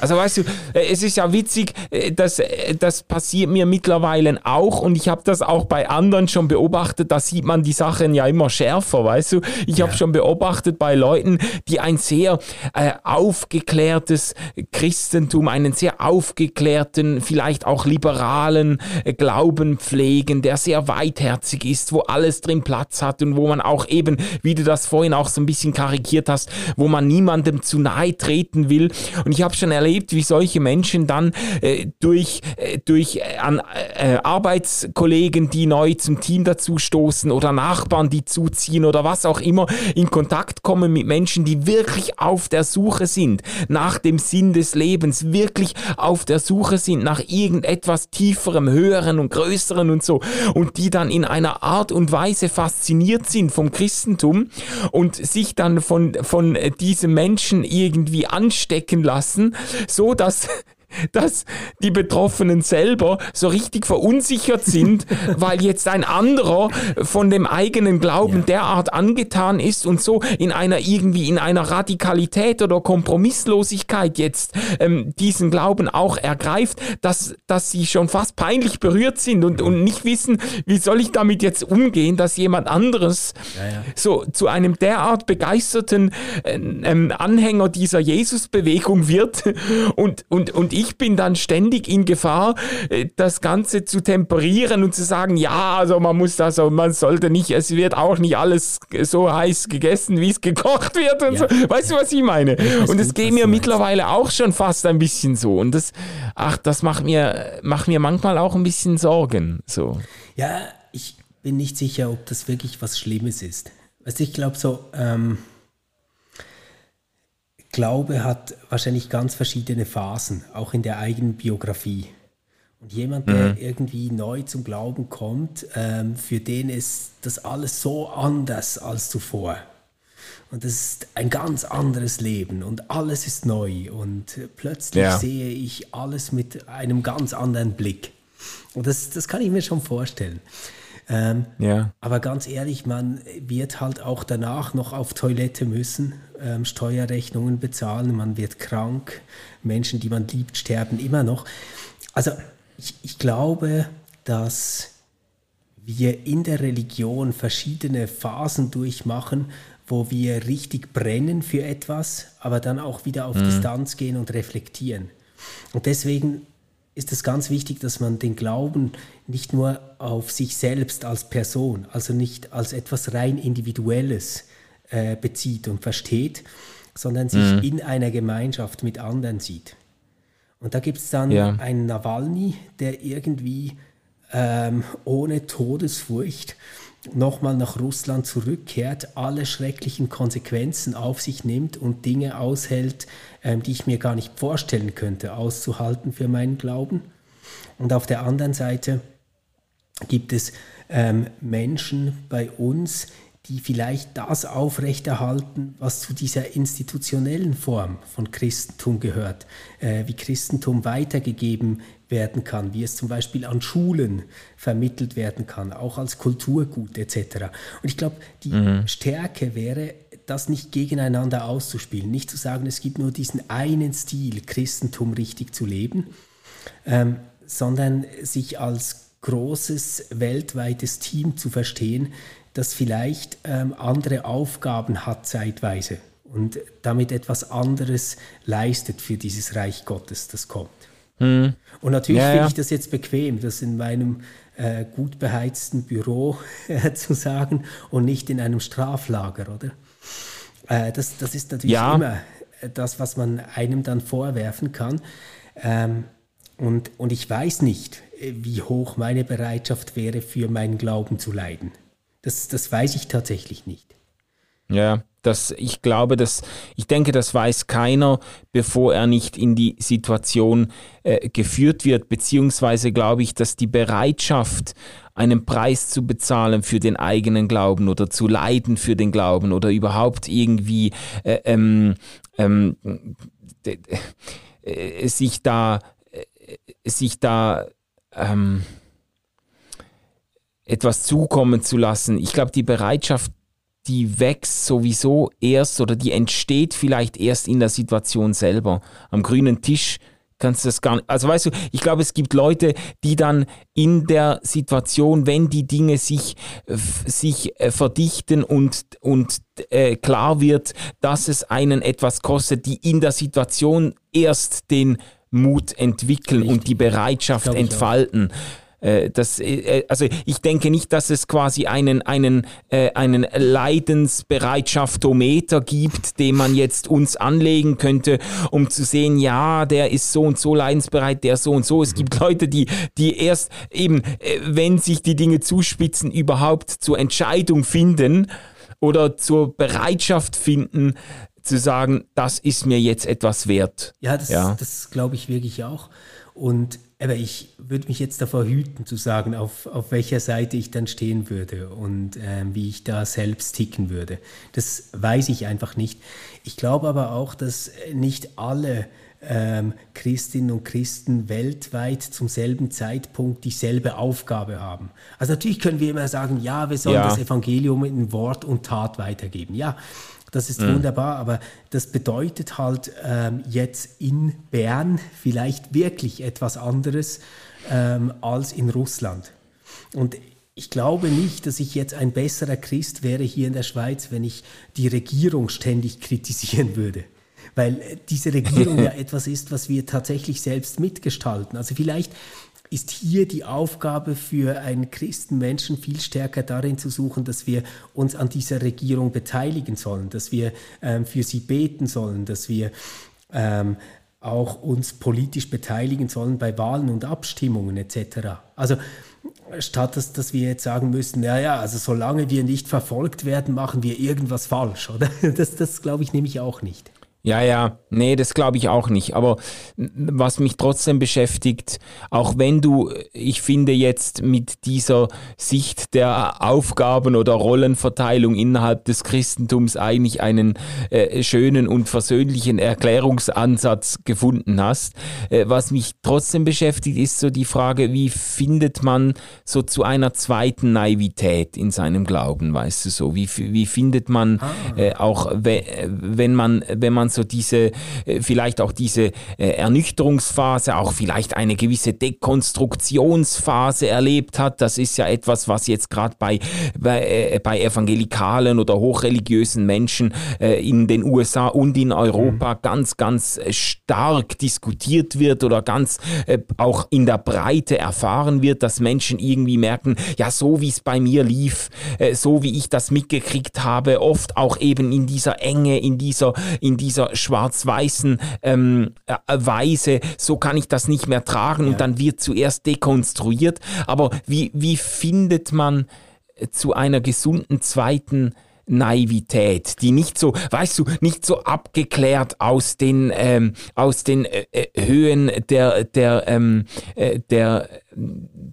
Also weißt du, äh, es ist ja witzig, äh, dass, äh, das passiert mir mittlerweile auch und ich habe das auch bei anderen schon beobachtet, da sieht man die Sachen ja immer schärfer, weißt du. Ich ja. habe schon beobachtet bei Leuten, die ein sehr äh, aufgeklärtes Christentum, einen sehr aufgeklärten, vielleicht auch liberalen äh, Glauben pflegen, der sehr weitherzig ist, wo alles drin Platz hat und wo man auch eben, wie du das vorhin auch so ein bisschen karikiert hast, wo man niemandem zu nahe treten will. Und ich habe schon erlebt, wie solche Menschen dann äh, durch, äh, durch äh, an, äh, Arbeitskollegen, die neu zum Team dazu stoßen oder Nachbarn, die zuziehen oder was auch immer, in Kontakt kommen mit Menschen, die wirklich auf der Suche sind nach dem Sinn des Lebens, wirklich auf der Suche sind nach irgendetwas tieferem, höheren und größeren und so. Und die dann in einer Art und Weise fasziniert sind vom Christentum und sich dann von, von diesem Menschen irgendwie anstecken lassen so dass dass die Betroffenen selber so richtig verunsichert sind, weil jetzt ein anderer von dem eigenen Glauben ja. derart angetan ist und so in einer irgendwie in einer Radikalität oder Kompromisslosigkeit jetzt ähm, diesen Glauben auch ergreift, dass, dass sie schon fast peinlich berührt sind und, und nicht wissen, wie soll ich damit jetzt umgehen, dass jemand anderes ja, ja. so zu einem derart begeisterten äh, ähm, Anhänger dieser Jesus-Bewegung wird und, und, und ich ich bin dann ständig in Gefahr, äh, das Ganze zu temperieren und zu sagen, ja, also man muss das, also man sollte nicht, es wird auch nicht alles so heiß gegessen, wie es gekocht wird und ja. so. Weißt du, was ich meine? und es geht mir mittlerweile auch schon fast ein bisschen so. Und das, ach, das macht mir, macht mir manchmal auch ein bisschen Sorgen. So. Ja, ich bin nicht sicher, ob das wirklich was Schlimmes ist. Also ich glaube so, ähm, Glaube hat wahrscheinlich ganz verschiedene Phasen, auch in der eigenen Biografie. Und jemand, der mhm. irgendwie neu zum Glauben kommt, ähm, für den ist das alles so anders als zuvor. Und das ist ein ganz anderes Leben und alles ist neu. Und plötzlich ja. sehe ich alles mit einem ganz anderen Blick. Und das, das kann ich mir schon vorstellen. Ähm, ja. Aber ganz ehrlich, man wird halt auch danach noch auf Toilette müssen, ähm, Steuerrechnungen bezahlen, man wird krank, Menschen, die man liebt, sterben immer noch. Also ich, ich glaube, dass wir in der Religion verschiedene Phasen durchmachen, wo wir richtig brennen für etwas, aber dann auch wieder auf mhm. Distanz gehen und reflektieren. Und deswegen ist es ganz wichtig, dass man den Glauben nicht nur auf sich selbst als Person, also nicht als etwas rein Individuelles äh, bezieht und versteht, sondern sich mhm. in einer Gemeinschaft mit anderen sieht. Und da gibt es dann ja. einen Nawalny, der irgendwie ähm, ohne Todesfurcht nochmal nach Russland zurückkehrt, alle schrecklichen Konsequenzen auf sich nimmt und Dinge aushält, ähm, die ich mir gar nicht vorstellen könnte, auszuhalten für meinen Glauben. Und auf der anderen Seite gibt es ähm, Menschen bei uns, die vielleicht das aufrechterhalten, was zu dieser institutionellen Form von Christentum gehört, äh, wie Christentum weitergegeben werden kann, wie es zum Beispiel an Schulen vermittelt werden kann, auch als Kulturgut etc. Und ich glaube, die mhm. Stärke wäre, das nicht gegeneinander auszuspielen, nicht zu sagen, es gibt nur diesen einen Stil, Christentum richtig zu leben, ähm, sondern sich als großes weltweites Team zu verstehen, das vielleicht ähm, andere Aufgaben hat zeitweise und damit etwas anderes leistet für dieses Reich Gottes, das kommt. Hm. Und natürlich ja, finde ich das jetzt bequem, das in meinem äh, gut beheizten Büro äh, zu sagen und nicht in einem Straflager, oder? Äh, das, das ist natürlich ja. immer das, was man einem dann vorwerfen kann. Ähm, und, und ich weiß nicht, wie hoch meine Bereitschaft wäre, für meinen Glauben zu leiden. Das, das weiß ich tatsächlich nicht. Ja, das, ich glaube, dass, ich denke, das weiß keiner, bevor er nicht in die Situation äh, geführt wird, beziehungsweise glaube ich, dass die Bereitschaft, einen Preis zu bezahlen für den eigenen Glauben oder zu leiden für den Glauben oder überhaupt irgendwie äh, ähm, ähm, äh, sich da, äh, sich da ähm, etwas zukommen zu lassen. Ich glaube, die Bereitschaft, die wächst sowieso erst oder die entsteht vielleicht erst in der Situation selber. Am grünen Tisch kannst du das gar nicht. Also weißt du, ich glaube, es gibt Leute, die dann in der Situation, wenn die Dinge sich, sich äh, verdichten und, und äh, klar wird, dass es einen etwas kostet, die in der Situation erst den Mut entwickeln Richtig. und die Bereitschaft entfalten. Auch. Äh, das, äh, äh, also ich denke nicht, dass es quasi einen, einen, einen Leidensbereitschaftometer gibt, den man jetzt uns anlegen könnte, um zu sehen, ja, der ist so und so leidensbereit, der so und so. Es gibt Leute, die, die erst eben, wenn sich die Dinge zuspitzen, überhaupt zur Entscheidung finden oder zur Bereitschaft finden, zu sagen, das ist mir jetzt etwas wert. Ja, das, ja. das glaube ich wirklich auch. Und aber ich würde mich jetzt davor hüten zu sagen, auf, auf welcher Seite ich dann stehen würde und ähm, wie ich da selbst ticken würde. Das weiß ich einfach nicht. Ich glaube aber auch, dass nicht alle ähm, Christinnen und Christen weltweit zum selben Zeitpunkt dieselbe Aufgabe haben. Also natürlich können wir immer sagen, ja, wir sollen ja. das Evangelium in Wort und Tat weitergeben. Ja, das ist mhm. wunderbar, aber das bedeutet halt ähm, jetzt in Bern vielleicht wirklich etwas anderes ähm, als in Russland. Und ich glaube nicht, dass ich jetzt ein besserer Christ wäre hier in der Schweiz, wenn ich die Regierung ständig kritisieren würde. Weil diese Regierung ja etwas ist, was wir tatsächlich selbst mitgestalten. Also vielleicht ist hier die Aufgabe für einen Christenmenschen viel stärker darin zu suchen, dass wir uns an dieser Regierung beteiligen sollen, dass wir ähm, für sie beten sollen, dass wir ähm, auch uns politisch beteiligen sollen bei Wahlen und Abstimmungen etc. Also statt dass, dass wir jetzt sagen müssen, naja, also solange wir nicht verfolgt werden, machen wir irgendwas falsch, oder? Das, das glaube ich nämlich auch nicht. Ja, ja, nee, das glaube ich auch nicht. Aber was mich trotzdem beschäftigt, auch wenn du, ich finde jetzt mit dieser Sicht der Aufgaben oder Rollenverteilung innerhalb des Christentums eigentlich einen äh, schönen und versöhnlichen Erklärungsansatz gefunden hast, äh, was mich trotzdem beschäftigt, ist so die Frage, wie findet man so zu einer zweiten Naivität in seinem Glauben, weißt du so? Wie, wie findet man ah. äh, auch, wenn man, wenn man so diese, äh, vielleicht auch diese äh, Ernüchterungsphase, auch vielleicht eine gewisse Dekonstruktionsphase erlebt hat. Das ist ja etwas, was jetzt gerade bei, bei, äh, bei evangelikalen oder hochreligiösen Menschen in den USA und in Europa mhm. ganz, ganz stark diskutiert wird oder ganz auch in der Breite erfahren wird, dass Menschen irgendwie merken, ja, so wie es bei mir lief, so wie ich das mitgekriegt habe, oft auch eben in dieser Enge, in dieser, in dieser dieser schwarz-weißen ähm, äh, Weise, so kann ich das nicht mehr tragen ja. und dann wird zuerst dekonstruiert. Aber wie, wie findet man zu einer gesunden zweiten Naivität, die nicht so, weißt du, nicht so abgeklärt aus den ähm, aus den äh, äh Höhen der der ähm, äh, der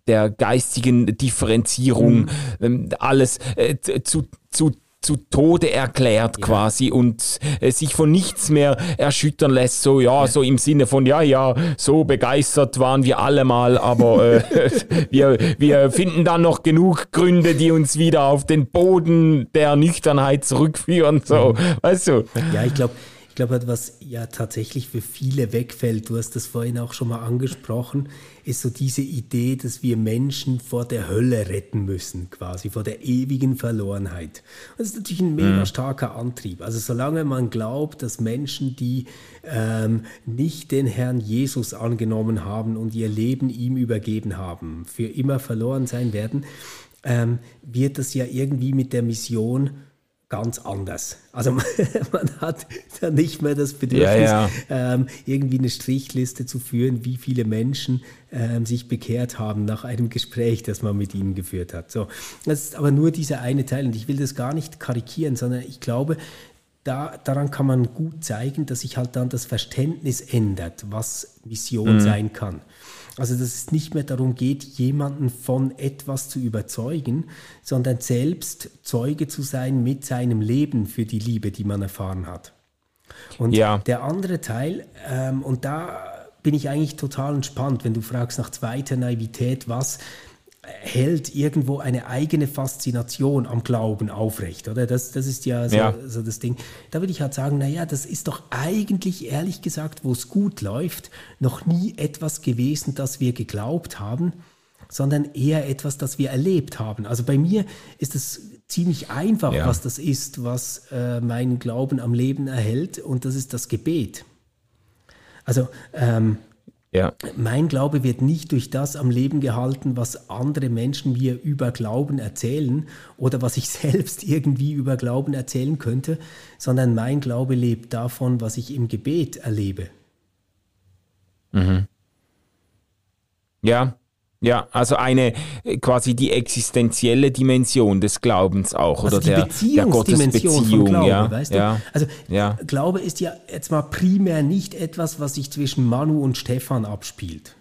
der geistigen Differenzierung mhm. ähm, alles äh, zu zu zu Tode erklärt ja. quasi und äh, sich von nichts mehr erschüttern lässt. So, ja, ja, so im Sinne von, ja, ja, so begeistert waren wir alle mal, aber äh, wir, wir finden dann noch genug Gründe, die uns wieder auf den Boden der Nüchternheit zurückführen. So, mhm. weißt du? Ja, ich glaube, glaube, was ja tatsächlich für viele wegfällt, du hast das vorhin auch schon mal angesprochen, ist so diese Idee, dass wir Menschen vor der Hölle retten müssen, quasi vor der ewigen Verlorenheit. das ist natürlich ein mega mhm. starker Antrieb. Also solange man glaubt, dass Menschen, die ähm, nicht den Herrn Jesus angenommen haben und ihr Leben ihm übergeben haben, für immer verloren sein werden, ähm, wird das ja irgendwie mit der Mission ganz anders. Also man, man hat dann nicht mehr das Bedürfnis, ja, ja. Ähm, irgendwie eine Strichliste zu führen, wie viele Menschen ähm, sich bekehrt haben nach einem Gespräch, das man mit ihnen geführt hat. So, das ist aber nur dieser eine Teil und ich will das gar nicht karikieren, sondern ich glaube, da, daran kann man gut zeigen, dass sich halt dann das Verständnis ändert, was Mission mhm. sein kann. Also dass es nicht mehr darum geht, jemanden von etwas zu überzeugen, sondern selbst Zeuge zu sein mit seinem Leben für die Liebe, die man erfahren hat. Und ja. der andere Teil, ähm, und da bin ich eigentlich total entspannt, wenn du fragst nach zweiter Naivität, was hält irgendwo eine eigene Faszination am Glauben aufrecht, oder? Das, das ist ja so, ja so, das Ding. Da würde ich halt sagen, naja, das ist doch eigentlich, ehrlich gesagt, wo es gut läuft, noch nie etwas gewesen, das wir geglaubt haben, sondern eher etwas, das wir erlebt haben. Also bei mir ist es ziemlich einfach, ja. was das ist, was äh, meinen Glauben am Leben erhält, und das ist das Gebet. Also, ähm, ja. Mein Glaube wird nicht durch das am Leben gehalten, was andere Menschen mir über Glauben erzählen oder was ich selbst irgendwie über Glauben erzählen könnte, sondern mein Glaube lebt davon, was ich im Gebet erlebe. Mhm. Ja, ja, also eine äh, quasi die existenzielle Dimension des Glaubens auch also oder die der, der von Glauben, ja, weißt du? Ja, also ja. Glaube ist ja jetzt mal primär nicht etwas, was sich zwischen Manu und Stefan abspielt.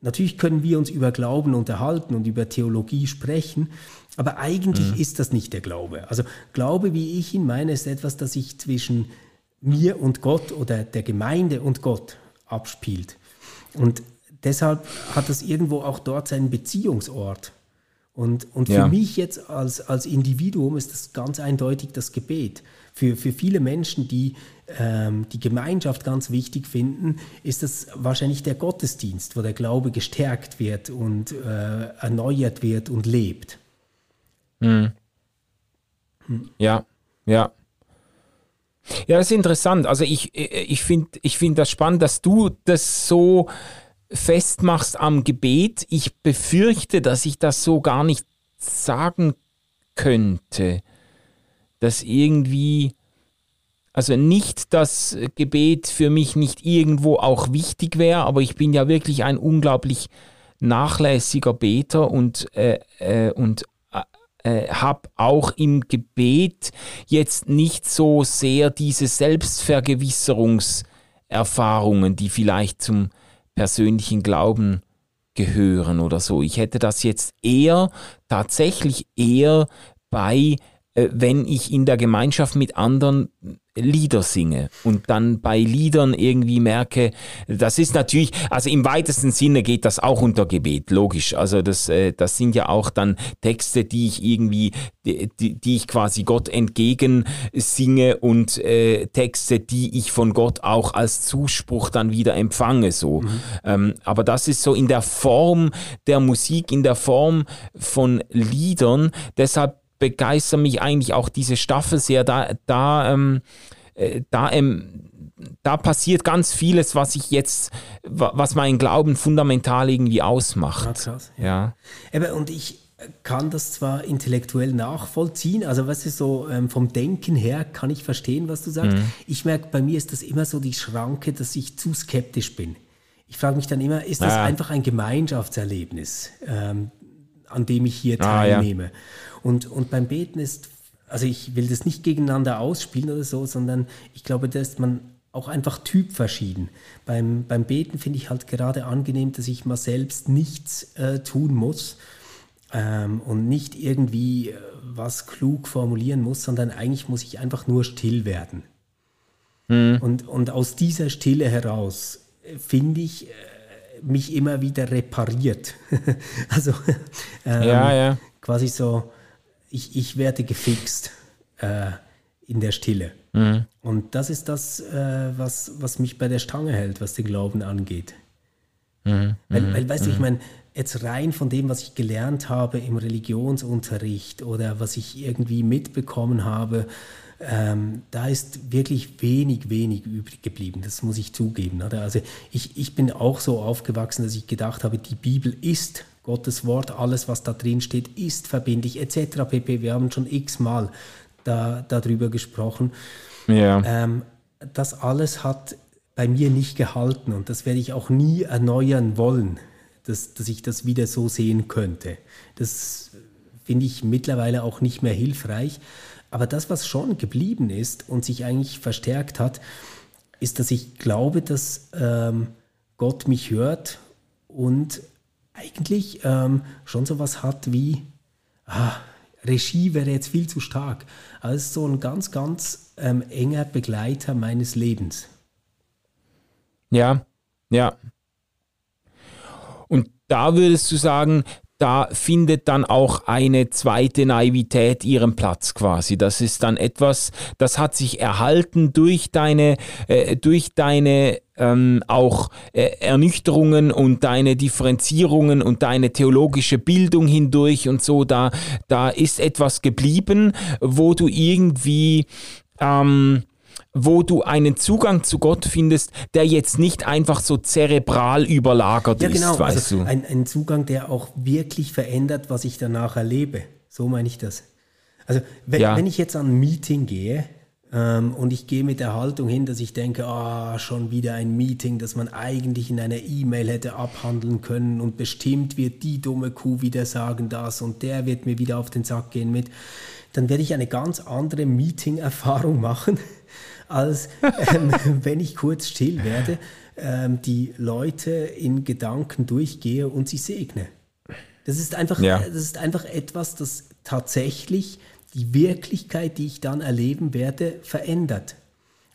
Natürlich können wir uns über Glauben unterhalten und über Theologie sprechen, aber eigentlich mhm. ist das nicht der Glaube. Also Glaube, wie ich ihn meine, ist etwas, das sich zwischen mir und Gott oder der Gemeinde und Gott abspielt. Und deshalb hat das irgendwo auch dort seinen Beziehungsort. Und, und für ja. mich jetzt als, als Individuum ist das ganz eindeutig das Gebet. Für, für viele Menschen, die ähm, die Gemeinschaft ganz wichtig finden, ist das wahrscheinlich der Gottesdienst, wo der Glaube gestärkt wird und äh, erneuert wird und lebt. Hm. Hm. Ja, ja. Ja, das ist interessant. Also ich, ich finde ich find das spannend, dass du das so festmachst am Gebet. Ich befürchte, dass ich das so gar nicht sagen könnte. Dass irgendwie, also nicht das Gebet für mich nicht irgendwo auch wichtig wäre, aber ich bin ja wirklich ein unglaublich nachlässiger Beter und, äh, äh, und äh, habe auch im Gebet jetzt nicht so sehr diese Selbstvergewisserungserfahrungen, die vielleicht zum persönlichen Glauben gehören oder so. Ich hätte das jetzt eher, tatsächlich eher bei, äh, wenn ich in der Gemeinschaft mit anderen Lieder singe und dann bei Liedern irgendwie merke, das ist natürlich, also im weitesten Sinne geht das auch unter Gebet, logisch. Also das, äh, das sind ja auch dann Texte, die ich irgendwie, die, die ich quasi Gott entgegen singe und äh, Texte, die ich von Gott auch als Zuspruch dann wieder empfange, so. Mhm. Ähm, aber das ist so in der Form der Musik, in der Form von Liedern. Deshalb begeistern mich eigentlich auch diese Staffel sehr. Da, da, ähm, äh, da, ähm, da passiert ganz vieles, was ich jetzt, was meinen Glauben fundamental irgendwie ausmacht. Krass, ja. ja. und ich kann das zwar intellektuell nachvollziehen, also was ist so ähm, vom Denken her kann ich verstehen, was du sagst. Mhm. Ich merke, bei mir ist das immer so die Schranke, dass ich zu skeptisch bin. Ich frage mich dann immer, ist das ja. einfach ein Gemeinschaftserlebnis, ähm, an dem ich hier teilnehme? Ah, ja. Und, und beim Beten ist, also ich will das nicht gegeneinander ausspielen oder so, sondern ich glaube, da ist man auch einfach typverschieden. Beim, beim Beten finde ich halt gerade angenehm, dass ich mal selbst nichts äh, tun muss ähm, und nicht irgendwie äh, was klug formulieren muss, sondern eigentlich muss ich einfach nur still werden. Mhm. Und, und aus dieser Stille heraus äh, finde ich, äh, mich immer wieder repariert. also ähm, ja, ja. quasi so, ich, ich werde gefixt. Äh, in der Stille. Mhm. Und das ist das, äh, was, was mich bei der Stange hält, was den Glauben angeht. Mhm. Weil, weil, weißt du, ich mhm. meine, jetzt rein von dem, was ich gelernt habe im Religionsunterricht oder was ich irgendwie mitbekommen habe, ähm, da ist wirklich wenig, wenig übrig geblieben. Das muss ich zugeben. Oder? Also ich, ich bin auch so aufgewachsen, dass ich gedacht habe, die Bibel ist Gottes Wort, alles, was da drin steht, ist verbindlich, etc. pp. Wir haben schon x-mal da, darüber gesprochen. Ja. Ähm, das alles hat bei mir nicht gehalten und das werde ich auch nie erneuern wollen, dass, dass ich das wieder so sehen könnte. Das finde ich mittlerweile auch nicht mehr hilfreich. Aber das, was schon geblieben ist und sich eigentlich verstärkt hat, ist, dass ich glaube, dass ähm, Gott mich hört und eigentlich ähm, schon so was hat wie, ah, Regie wäre jetzt viel zu stark, ist so ein ganz, ganz ähm, enger Begleiter meines Lebens. Ja, ja. Und da würdest du sagen, da findet dann auch eine zweite Naivität ihren Platz quasi. Das ist dann etwas, das hat sich erhalten durch deine, äh, durch deine ähm, auch äh, Ernüchterungen und deine Differenzierungen und deine theologische Bildung hindurch und so. Da, da ist etwas geblieben, wo du irgendwie ähm, wo du einen Zugang zu Gott findest, der jetzt nicht einfach so zerebral überlagert ja, genau. ist, weißt also du? Ein, ein Zugang, der auch wirklich verändert, was ich danach erlebe. So meine ich das. Also wenn, ja. wenn ich jetzt an ein Meeting gehe ähm, und ich gehe mit der Haltung hin, dass ich denke, ah, schon wieder ein Meeting, das man eigentlich in einer E-Mail hätte abhandeln können und bestimmt wird die dumme Kuh wieder sagen das und der wird mir wieder auf den Sack gehen mit, dann werde ich eine ganz andere Meeting-Erfahrung machen als ähm, wenn ich kurz still werde, ähm, die Leute in Gedanken durchgehe und sie segne. Das ist einfach, ja. das ist einfach etwas, das tatsächlich die Wirklichkeit, die ich dann erleben werde, verändert.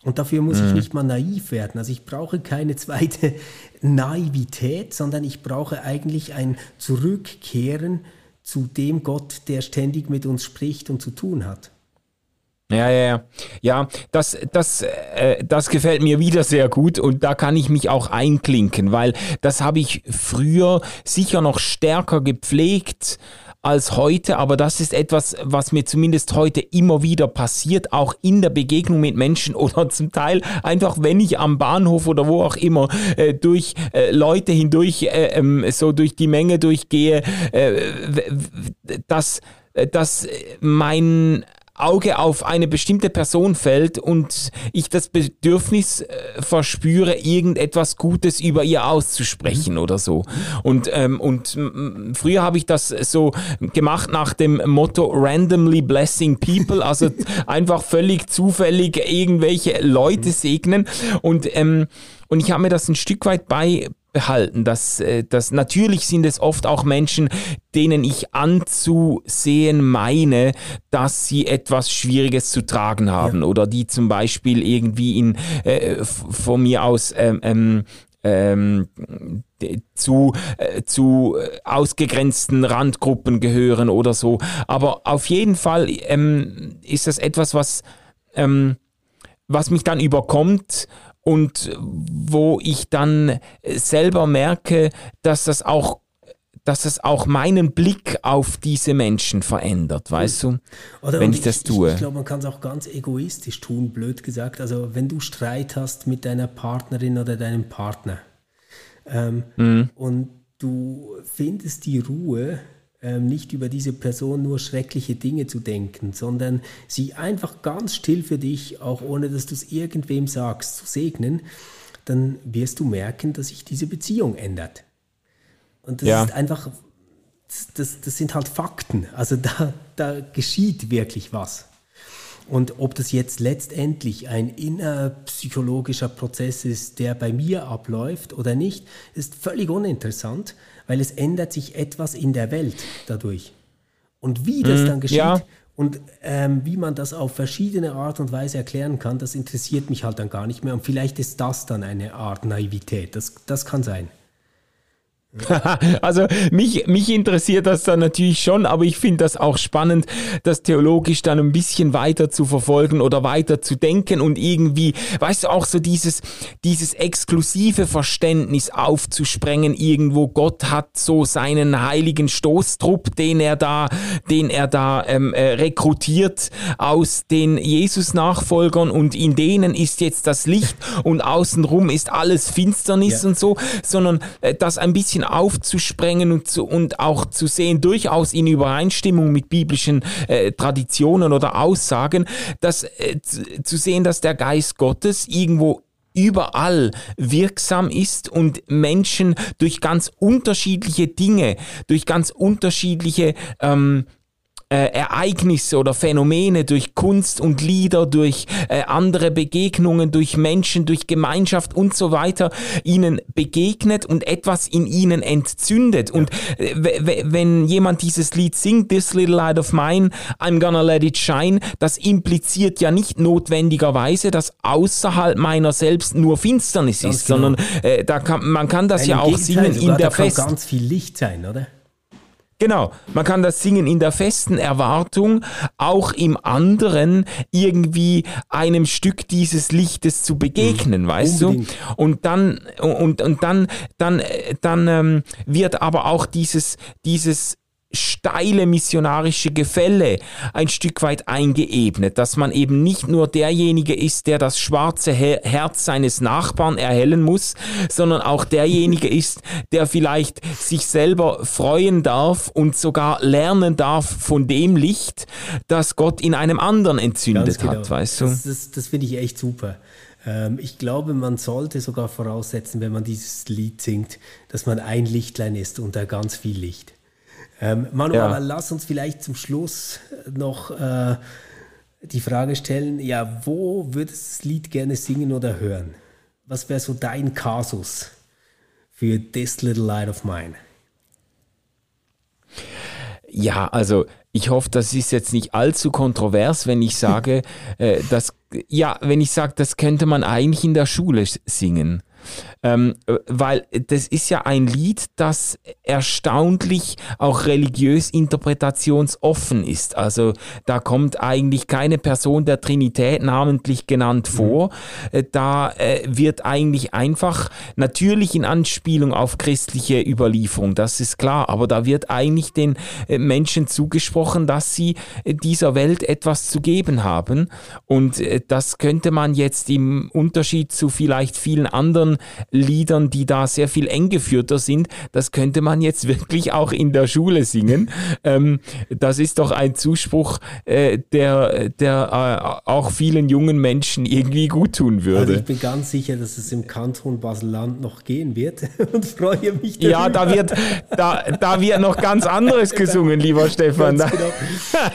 Und dafür muss mhm. ich nicht mal naiv werden. Also ich brauche keine zweite Naivität, sondern ich brauche eigentlich ein Zurückkehren zu dem Gott, der ständig mit uns spricht und zu tun hat. Ja, ja, ja. Ja, das, das, äh, das gefällt mir wieder sehr gut und da kann ich mich auch einklinken, weil das habe ich früher sicher noch stärker gepflegt als heute, aber das ist etwas, was mir zumindest heute immer wieder passiert, auch in der Begegnung mit Menschen oder zum Teil einfach, wenn ich am Bahnhof oder wo auch immer äh, durch äh, Leute hindurch, äh, ähm, so durch die Menge durchgehe, äh, dass, äh, dass mein Auge auf eine bestimmte Person fällt und ich das Bedürfnis äh, verspüre, irgendetwas Gutes über ihr auszusprechen oder so. Und, ähm, und früher habe ich das so gemacht nach dem Motto randomly blessing people, also einfach völlig zufällig irgendwelche Leute segnen. Und, ähm, und ich habe mir das ein Stück weit bei, behalten. Dass, äh, dass natürlich sind es oft auch Menschen, denen ich anzusehen meine, dass sie etwas Schwieriges zu tragen haben ja. oder die zum Beispiel irgendwie in äh, von mir aus ähm, ähm, ähm, zu, äh, zu ausgegrenzten Randgruppen gehören oder so. Aber auf jeden Fall ähm, ist das etwas, was, ähm, was mich dann überkommt und wo ich dann selber merke, dass das auch dass es auch meinen Blick auf diese Menschen verändert, weißt du? Oder wenn ich, ich das tue. Ich, ich glaube, man kann es auch ganz egoistisch tun, blöd gesagt. Also wenn du Streit hast mit deiner Partnerin oder deinem Partner ähm, mhm. und du findest die Ruhe, nicht über diese Person nur schreckliche Dinge zu denken, sondern sie einfach ganz still für dich, auch ohne dass du es irgendwem sagst, zu segnen, dann wirst du merken, dass sich diese Beziehung ändert. Und das ja. ist einfach, das, das sind halt Fakten. Also da, da geschieht wirklich was. Und ob das jetzt letztendlich ein innerpsychologischer Prozess ist, der bei mir abläuft oder nicht, ist völlig uninteressant, weil es ändert sich etwas in der Welt dadurch. Und wie das mhm, dann geschieht ja. und ähm, wie man das auf verschiedene Art und Weise erklären kann, das interessiert mich halt dann gar nicht mehr. Und vielleicht ist das dann eine Art Naivität. Das, das kann sein. also mich, mich interessiert das dann natürlich schon, aber ich finde das auch spannend, das theologisch dann ein bisschen weiter zu verfolgen oder weiter zu denken und irgendwie, weißt du, auch so dieses, dieses exklusive Verständnis aufzusprengen irgendwo. Gott hat so seinen heiligen Stoßtrupp, den er da, den er da ähm, äh, rekrutiert aus den Jesus-Nachfolgern und in denen ist jetzt das Licht und außenrum ist alles Finsternis ja. und so, sondern äh, das ein bisschen bisschen aufzusprengen und, zu, und auch zu sehen, durchaus in Übereinstimmung mit biblischen äh, Traditionen oder Aussagen, dass, äh, zu sehen, dass der Geist Gottes irgendwo überall wirksam ist und Menschen durch ganz unterschiedliche Dinge, durch ganz unterschiedliche ähm, äh, Ereignisse oder Phänomene, durch Kunst und Lieder, durch äh, andere Begegnungen, durch Menschen, durch Gemeinschaft und so weiter ihnen begegnet und etwas in ihnen entzündet. Und äh, wenn jemand dieses Lied singt, This Little Light of Mine, I'm gonna let it shine, das impliziert ja nicht notwendigerweise, dass außerhalb meiner selbst nur Finsternis Ganz ist, genau. sondern äh, da kann, man kann das Nein, ja auch singen in der Fest. Ganz viel Licht sein, oder? Genau, man kann das singen in der festen Erwartung, auch im anderen irgendwie einem Stück dieses Lichtes zu begegnen, mhm. weißt Unbedingt. du? Und dann und und dann dann dann ähm, wird aber auch dieses dieses steile missionarische Gefälle ein Stück weit eingeebnet, dass man eben nicht nur derjenige ist, der das schwarze Herz seines Nachbarn erhellen muss, sondern auch derjenige ist, der vielleicht sich selber freuen darf und sogar lernen darf von dem Licht, das Gott in einem anderen entzündet genau. hat, weißt du? Das, das, das finde ich echt super. Ähm, ich glaube, man sollte sogar voraussetzen, wenn man dieses Lied singt, dass man ein Lichtlein ist unter ganz viel Licht. Ähm, Manu, ja. aber lass uns vielleicht zum Schluss noch äh, die Frage stellen, ja, wo würdest du das Lied gerne singen oder hören? Was wäre so dein Kasus für This Little Light of Mine? Ja, also ich hoffe, das ist jetzt nicht allzu kontrovers, wenn ich sage, äh, dass, ja, wenn ich sage, das könnte man eigentlich in der Schule singen. Ähm, weil das ist ja ein Lied, das erstaunlich auch religiös interpretationsoffen ist. Also da kommt eigentlich keine Person der Trinität namentlich genannt mhm. vor. Mhm. Da äh, wird eigentlich einfach natürlich in Anspielung auf christliche Überlieferung, das ist klar, aber da wird eigentlich den äh, Menschen zugesprochen, dass sie äh, dieser Welt etwas zu geben haben. Und äh, das könnte man jetzt im Unterschied zu vielleicht vielen anderen Liedern, die da sehr viel eng geführter sind. Das könnte man jetzt wirklich auch in der Schule singen. Ähm, das ist doch ein Zuspruch, äh, der, der äh, auch vielen jungen Menschen irgendwie gut tun würde. Also ich bin ganz sicher, dass es im Kanton Basel-Land noch gehen wird und freue mich darüber. Ja, da wird, da, da wird noch ganz anderes gesungen, lieber Stefan. Genau.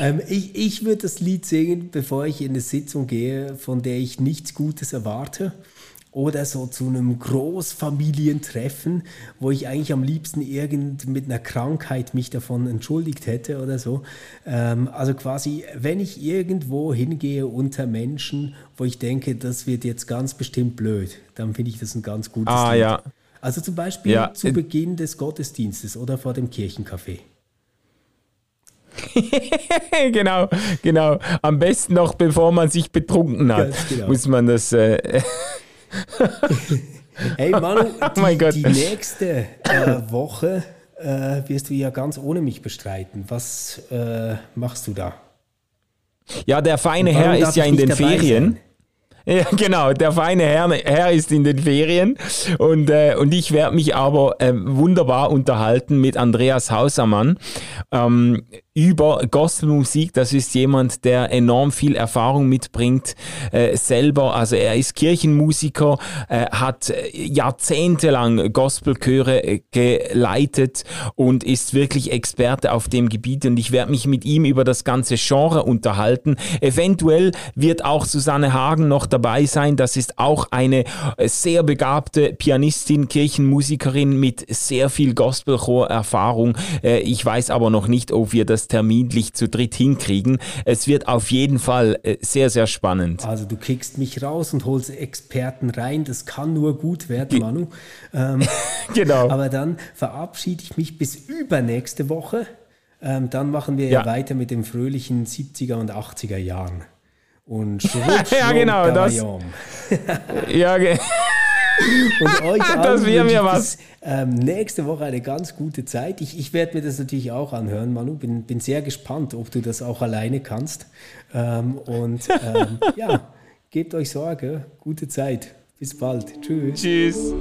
ähm, ich ich würde das Lied singen, bevor ich in eine Sitzung gehe, von der ich nichts Gutes erwarte oder so zu einem Großfamilientreffen, wo ich eigentlich am liebsten irgend mit einer Krankheit mich davon entschuldigt hätte oder so. Ähm, also quasi, wenn ich irgendwo hingehe unter Menschen, wo ich denke, das wird jetzt ganz bestimmt blöd, dann finde ich das ein ganz gutes ah, Lied. Ja. Also zum Beispiel ja. zu Beginn des Gottesdienstes oder vor dem Kirchencafé. genau, genau. Am besten noch, bevor man sich betrunken hat, genau. muss man das. Äh, hey Manu, die, oh die nächste äh, Woche äh, wirst du ja ganz ohne mich bestreiten. Was äh, machst du da? Ja, der feine Herr ist ja in den Ferien. Sein? Ja, genau. Der feine Herr, Herr ist in den Ferien und, äh, und ich werde mich aber äh, wunderbar unterhalten mit Andreas Hausermann ähm, über Gospelmusik. Das ist jemand, der enorm viel Erfahrung mitbringt äh, selber. Also er ist Kirchenmusiker, äh, hat jahrzehntelang Gospelchöre äh, geleitet und ist wirklich Experte auf dem Gebiet. Und ich werde mich mit ihm über das ganze Genre unterhalten. Eventuell wird auch Susanne Hagen noch dabei sein. Das ist auch eine äh, sehr begabte Pianistin, Kirchenmusikerin mit sehr viel Gospelchor-Erfahrung. Äh, ich weiß aber noch nicht, ob wir das das terminlich zu dritt hinkriegen. Es wird auf jeden Fall äh, sehr, sehr spannend. Also du kickst mich raus und holst Experten rein. Das kann nur gut werden, Manu. Ähm, genau. Aber dann verabschiede ich mich bis übernächste Woche. Ähm, dann machen wir ja. ja. weiter mit den fröhlichen 70er und 80er Jahren. Und ja, genau, das. ja, genau. Und euch das wäre mir was. ähm, nächste Woche eine ganz gute Zeit. Ich, ich werde mir das natürlich auch anhören, Manu. Bin, bin sehr gespannt, ob du das auch alleine kannst. Ähm, und ähm, ja, gebt euch Sorge. Gute Zeit. Bis bald. Tschüss. Tschüss.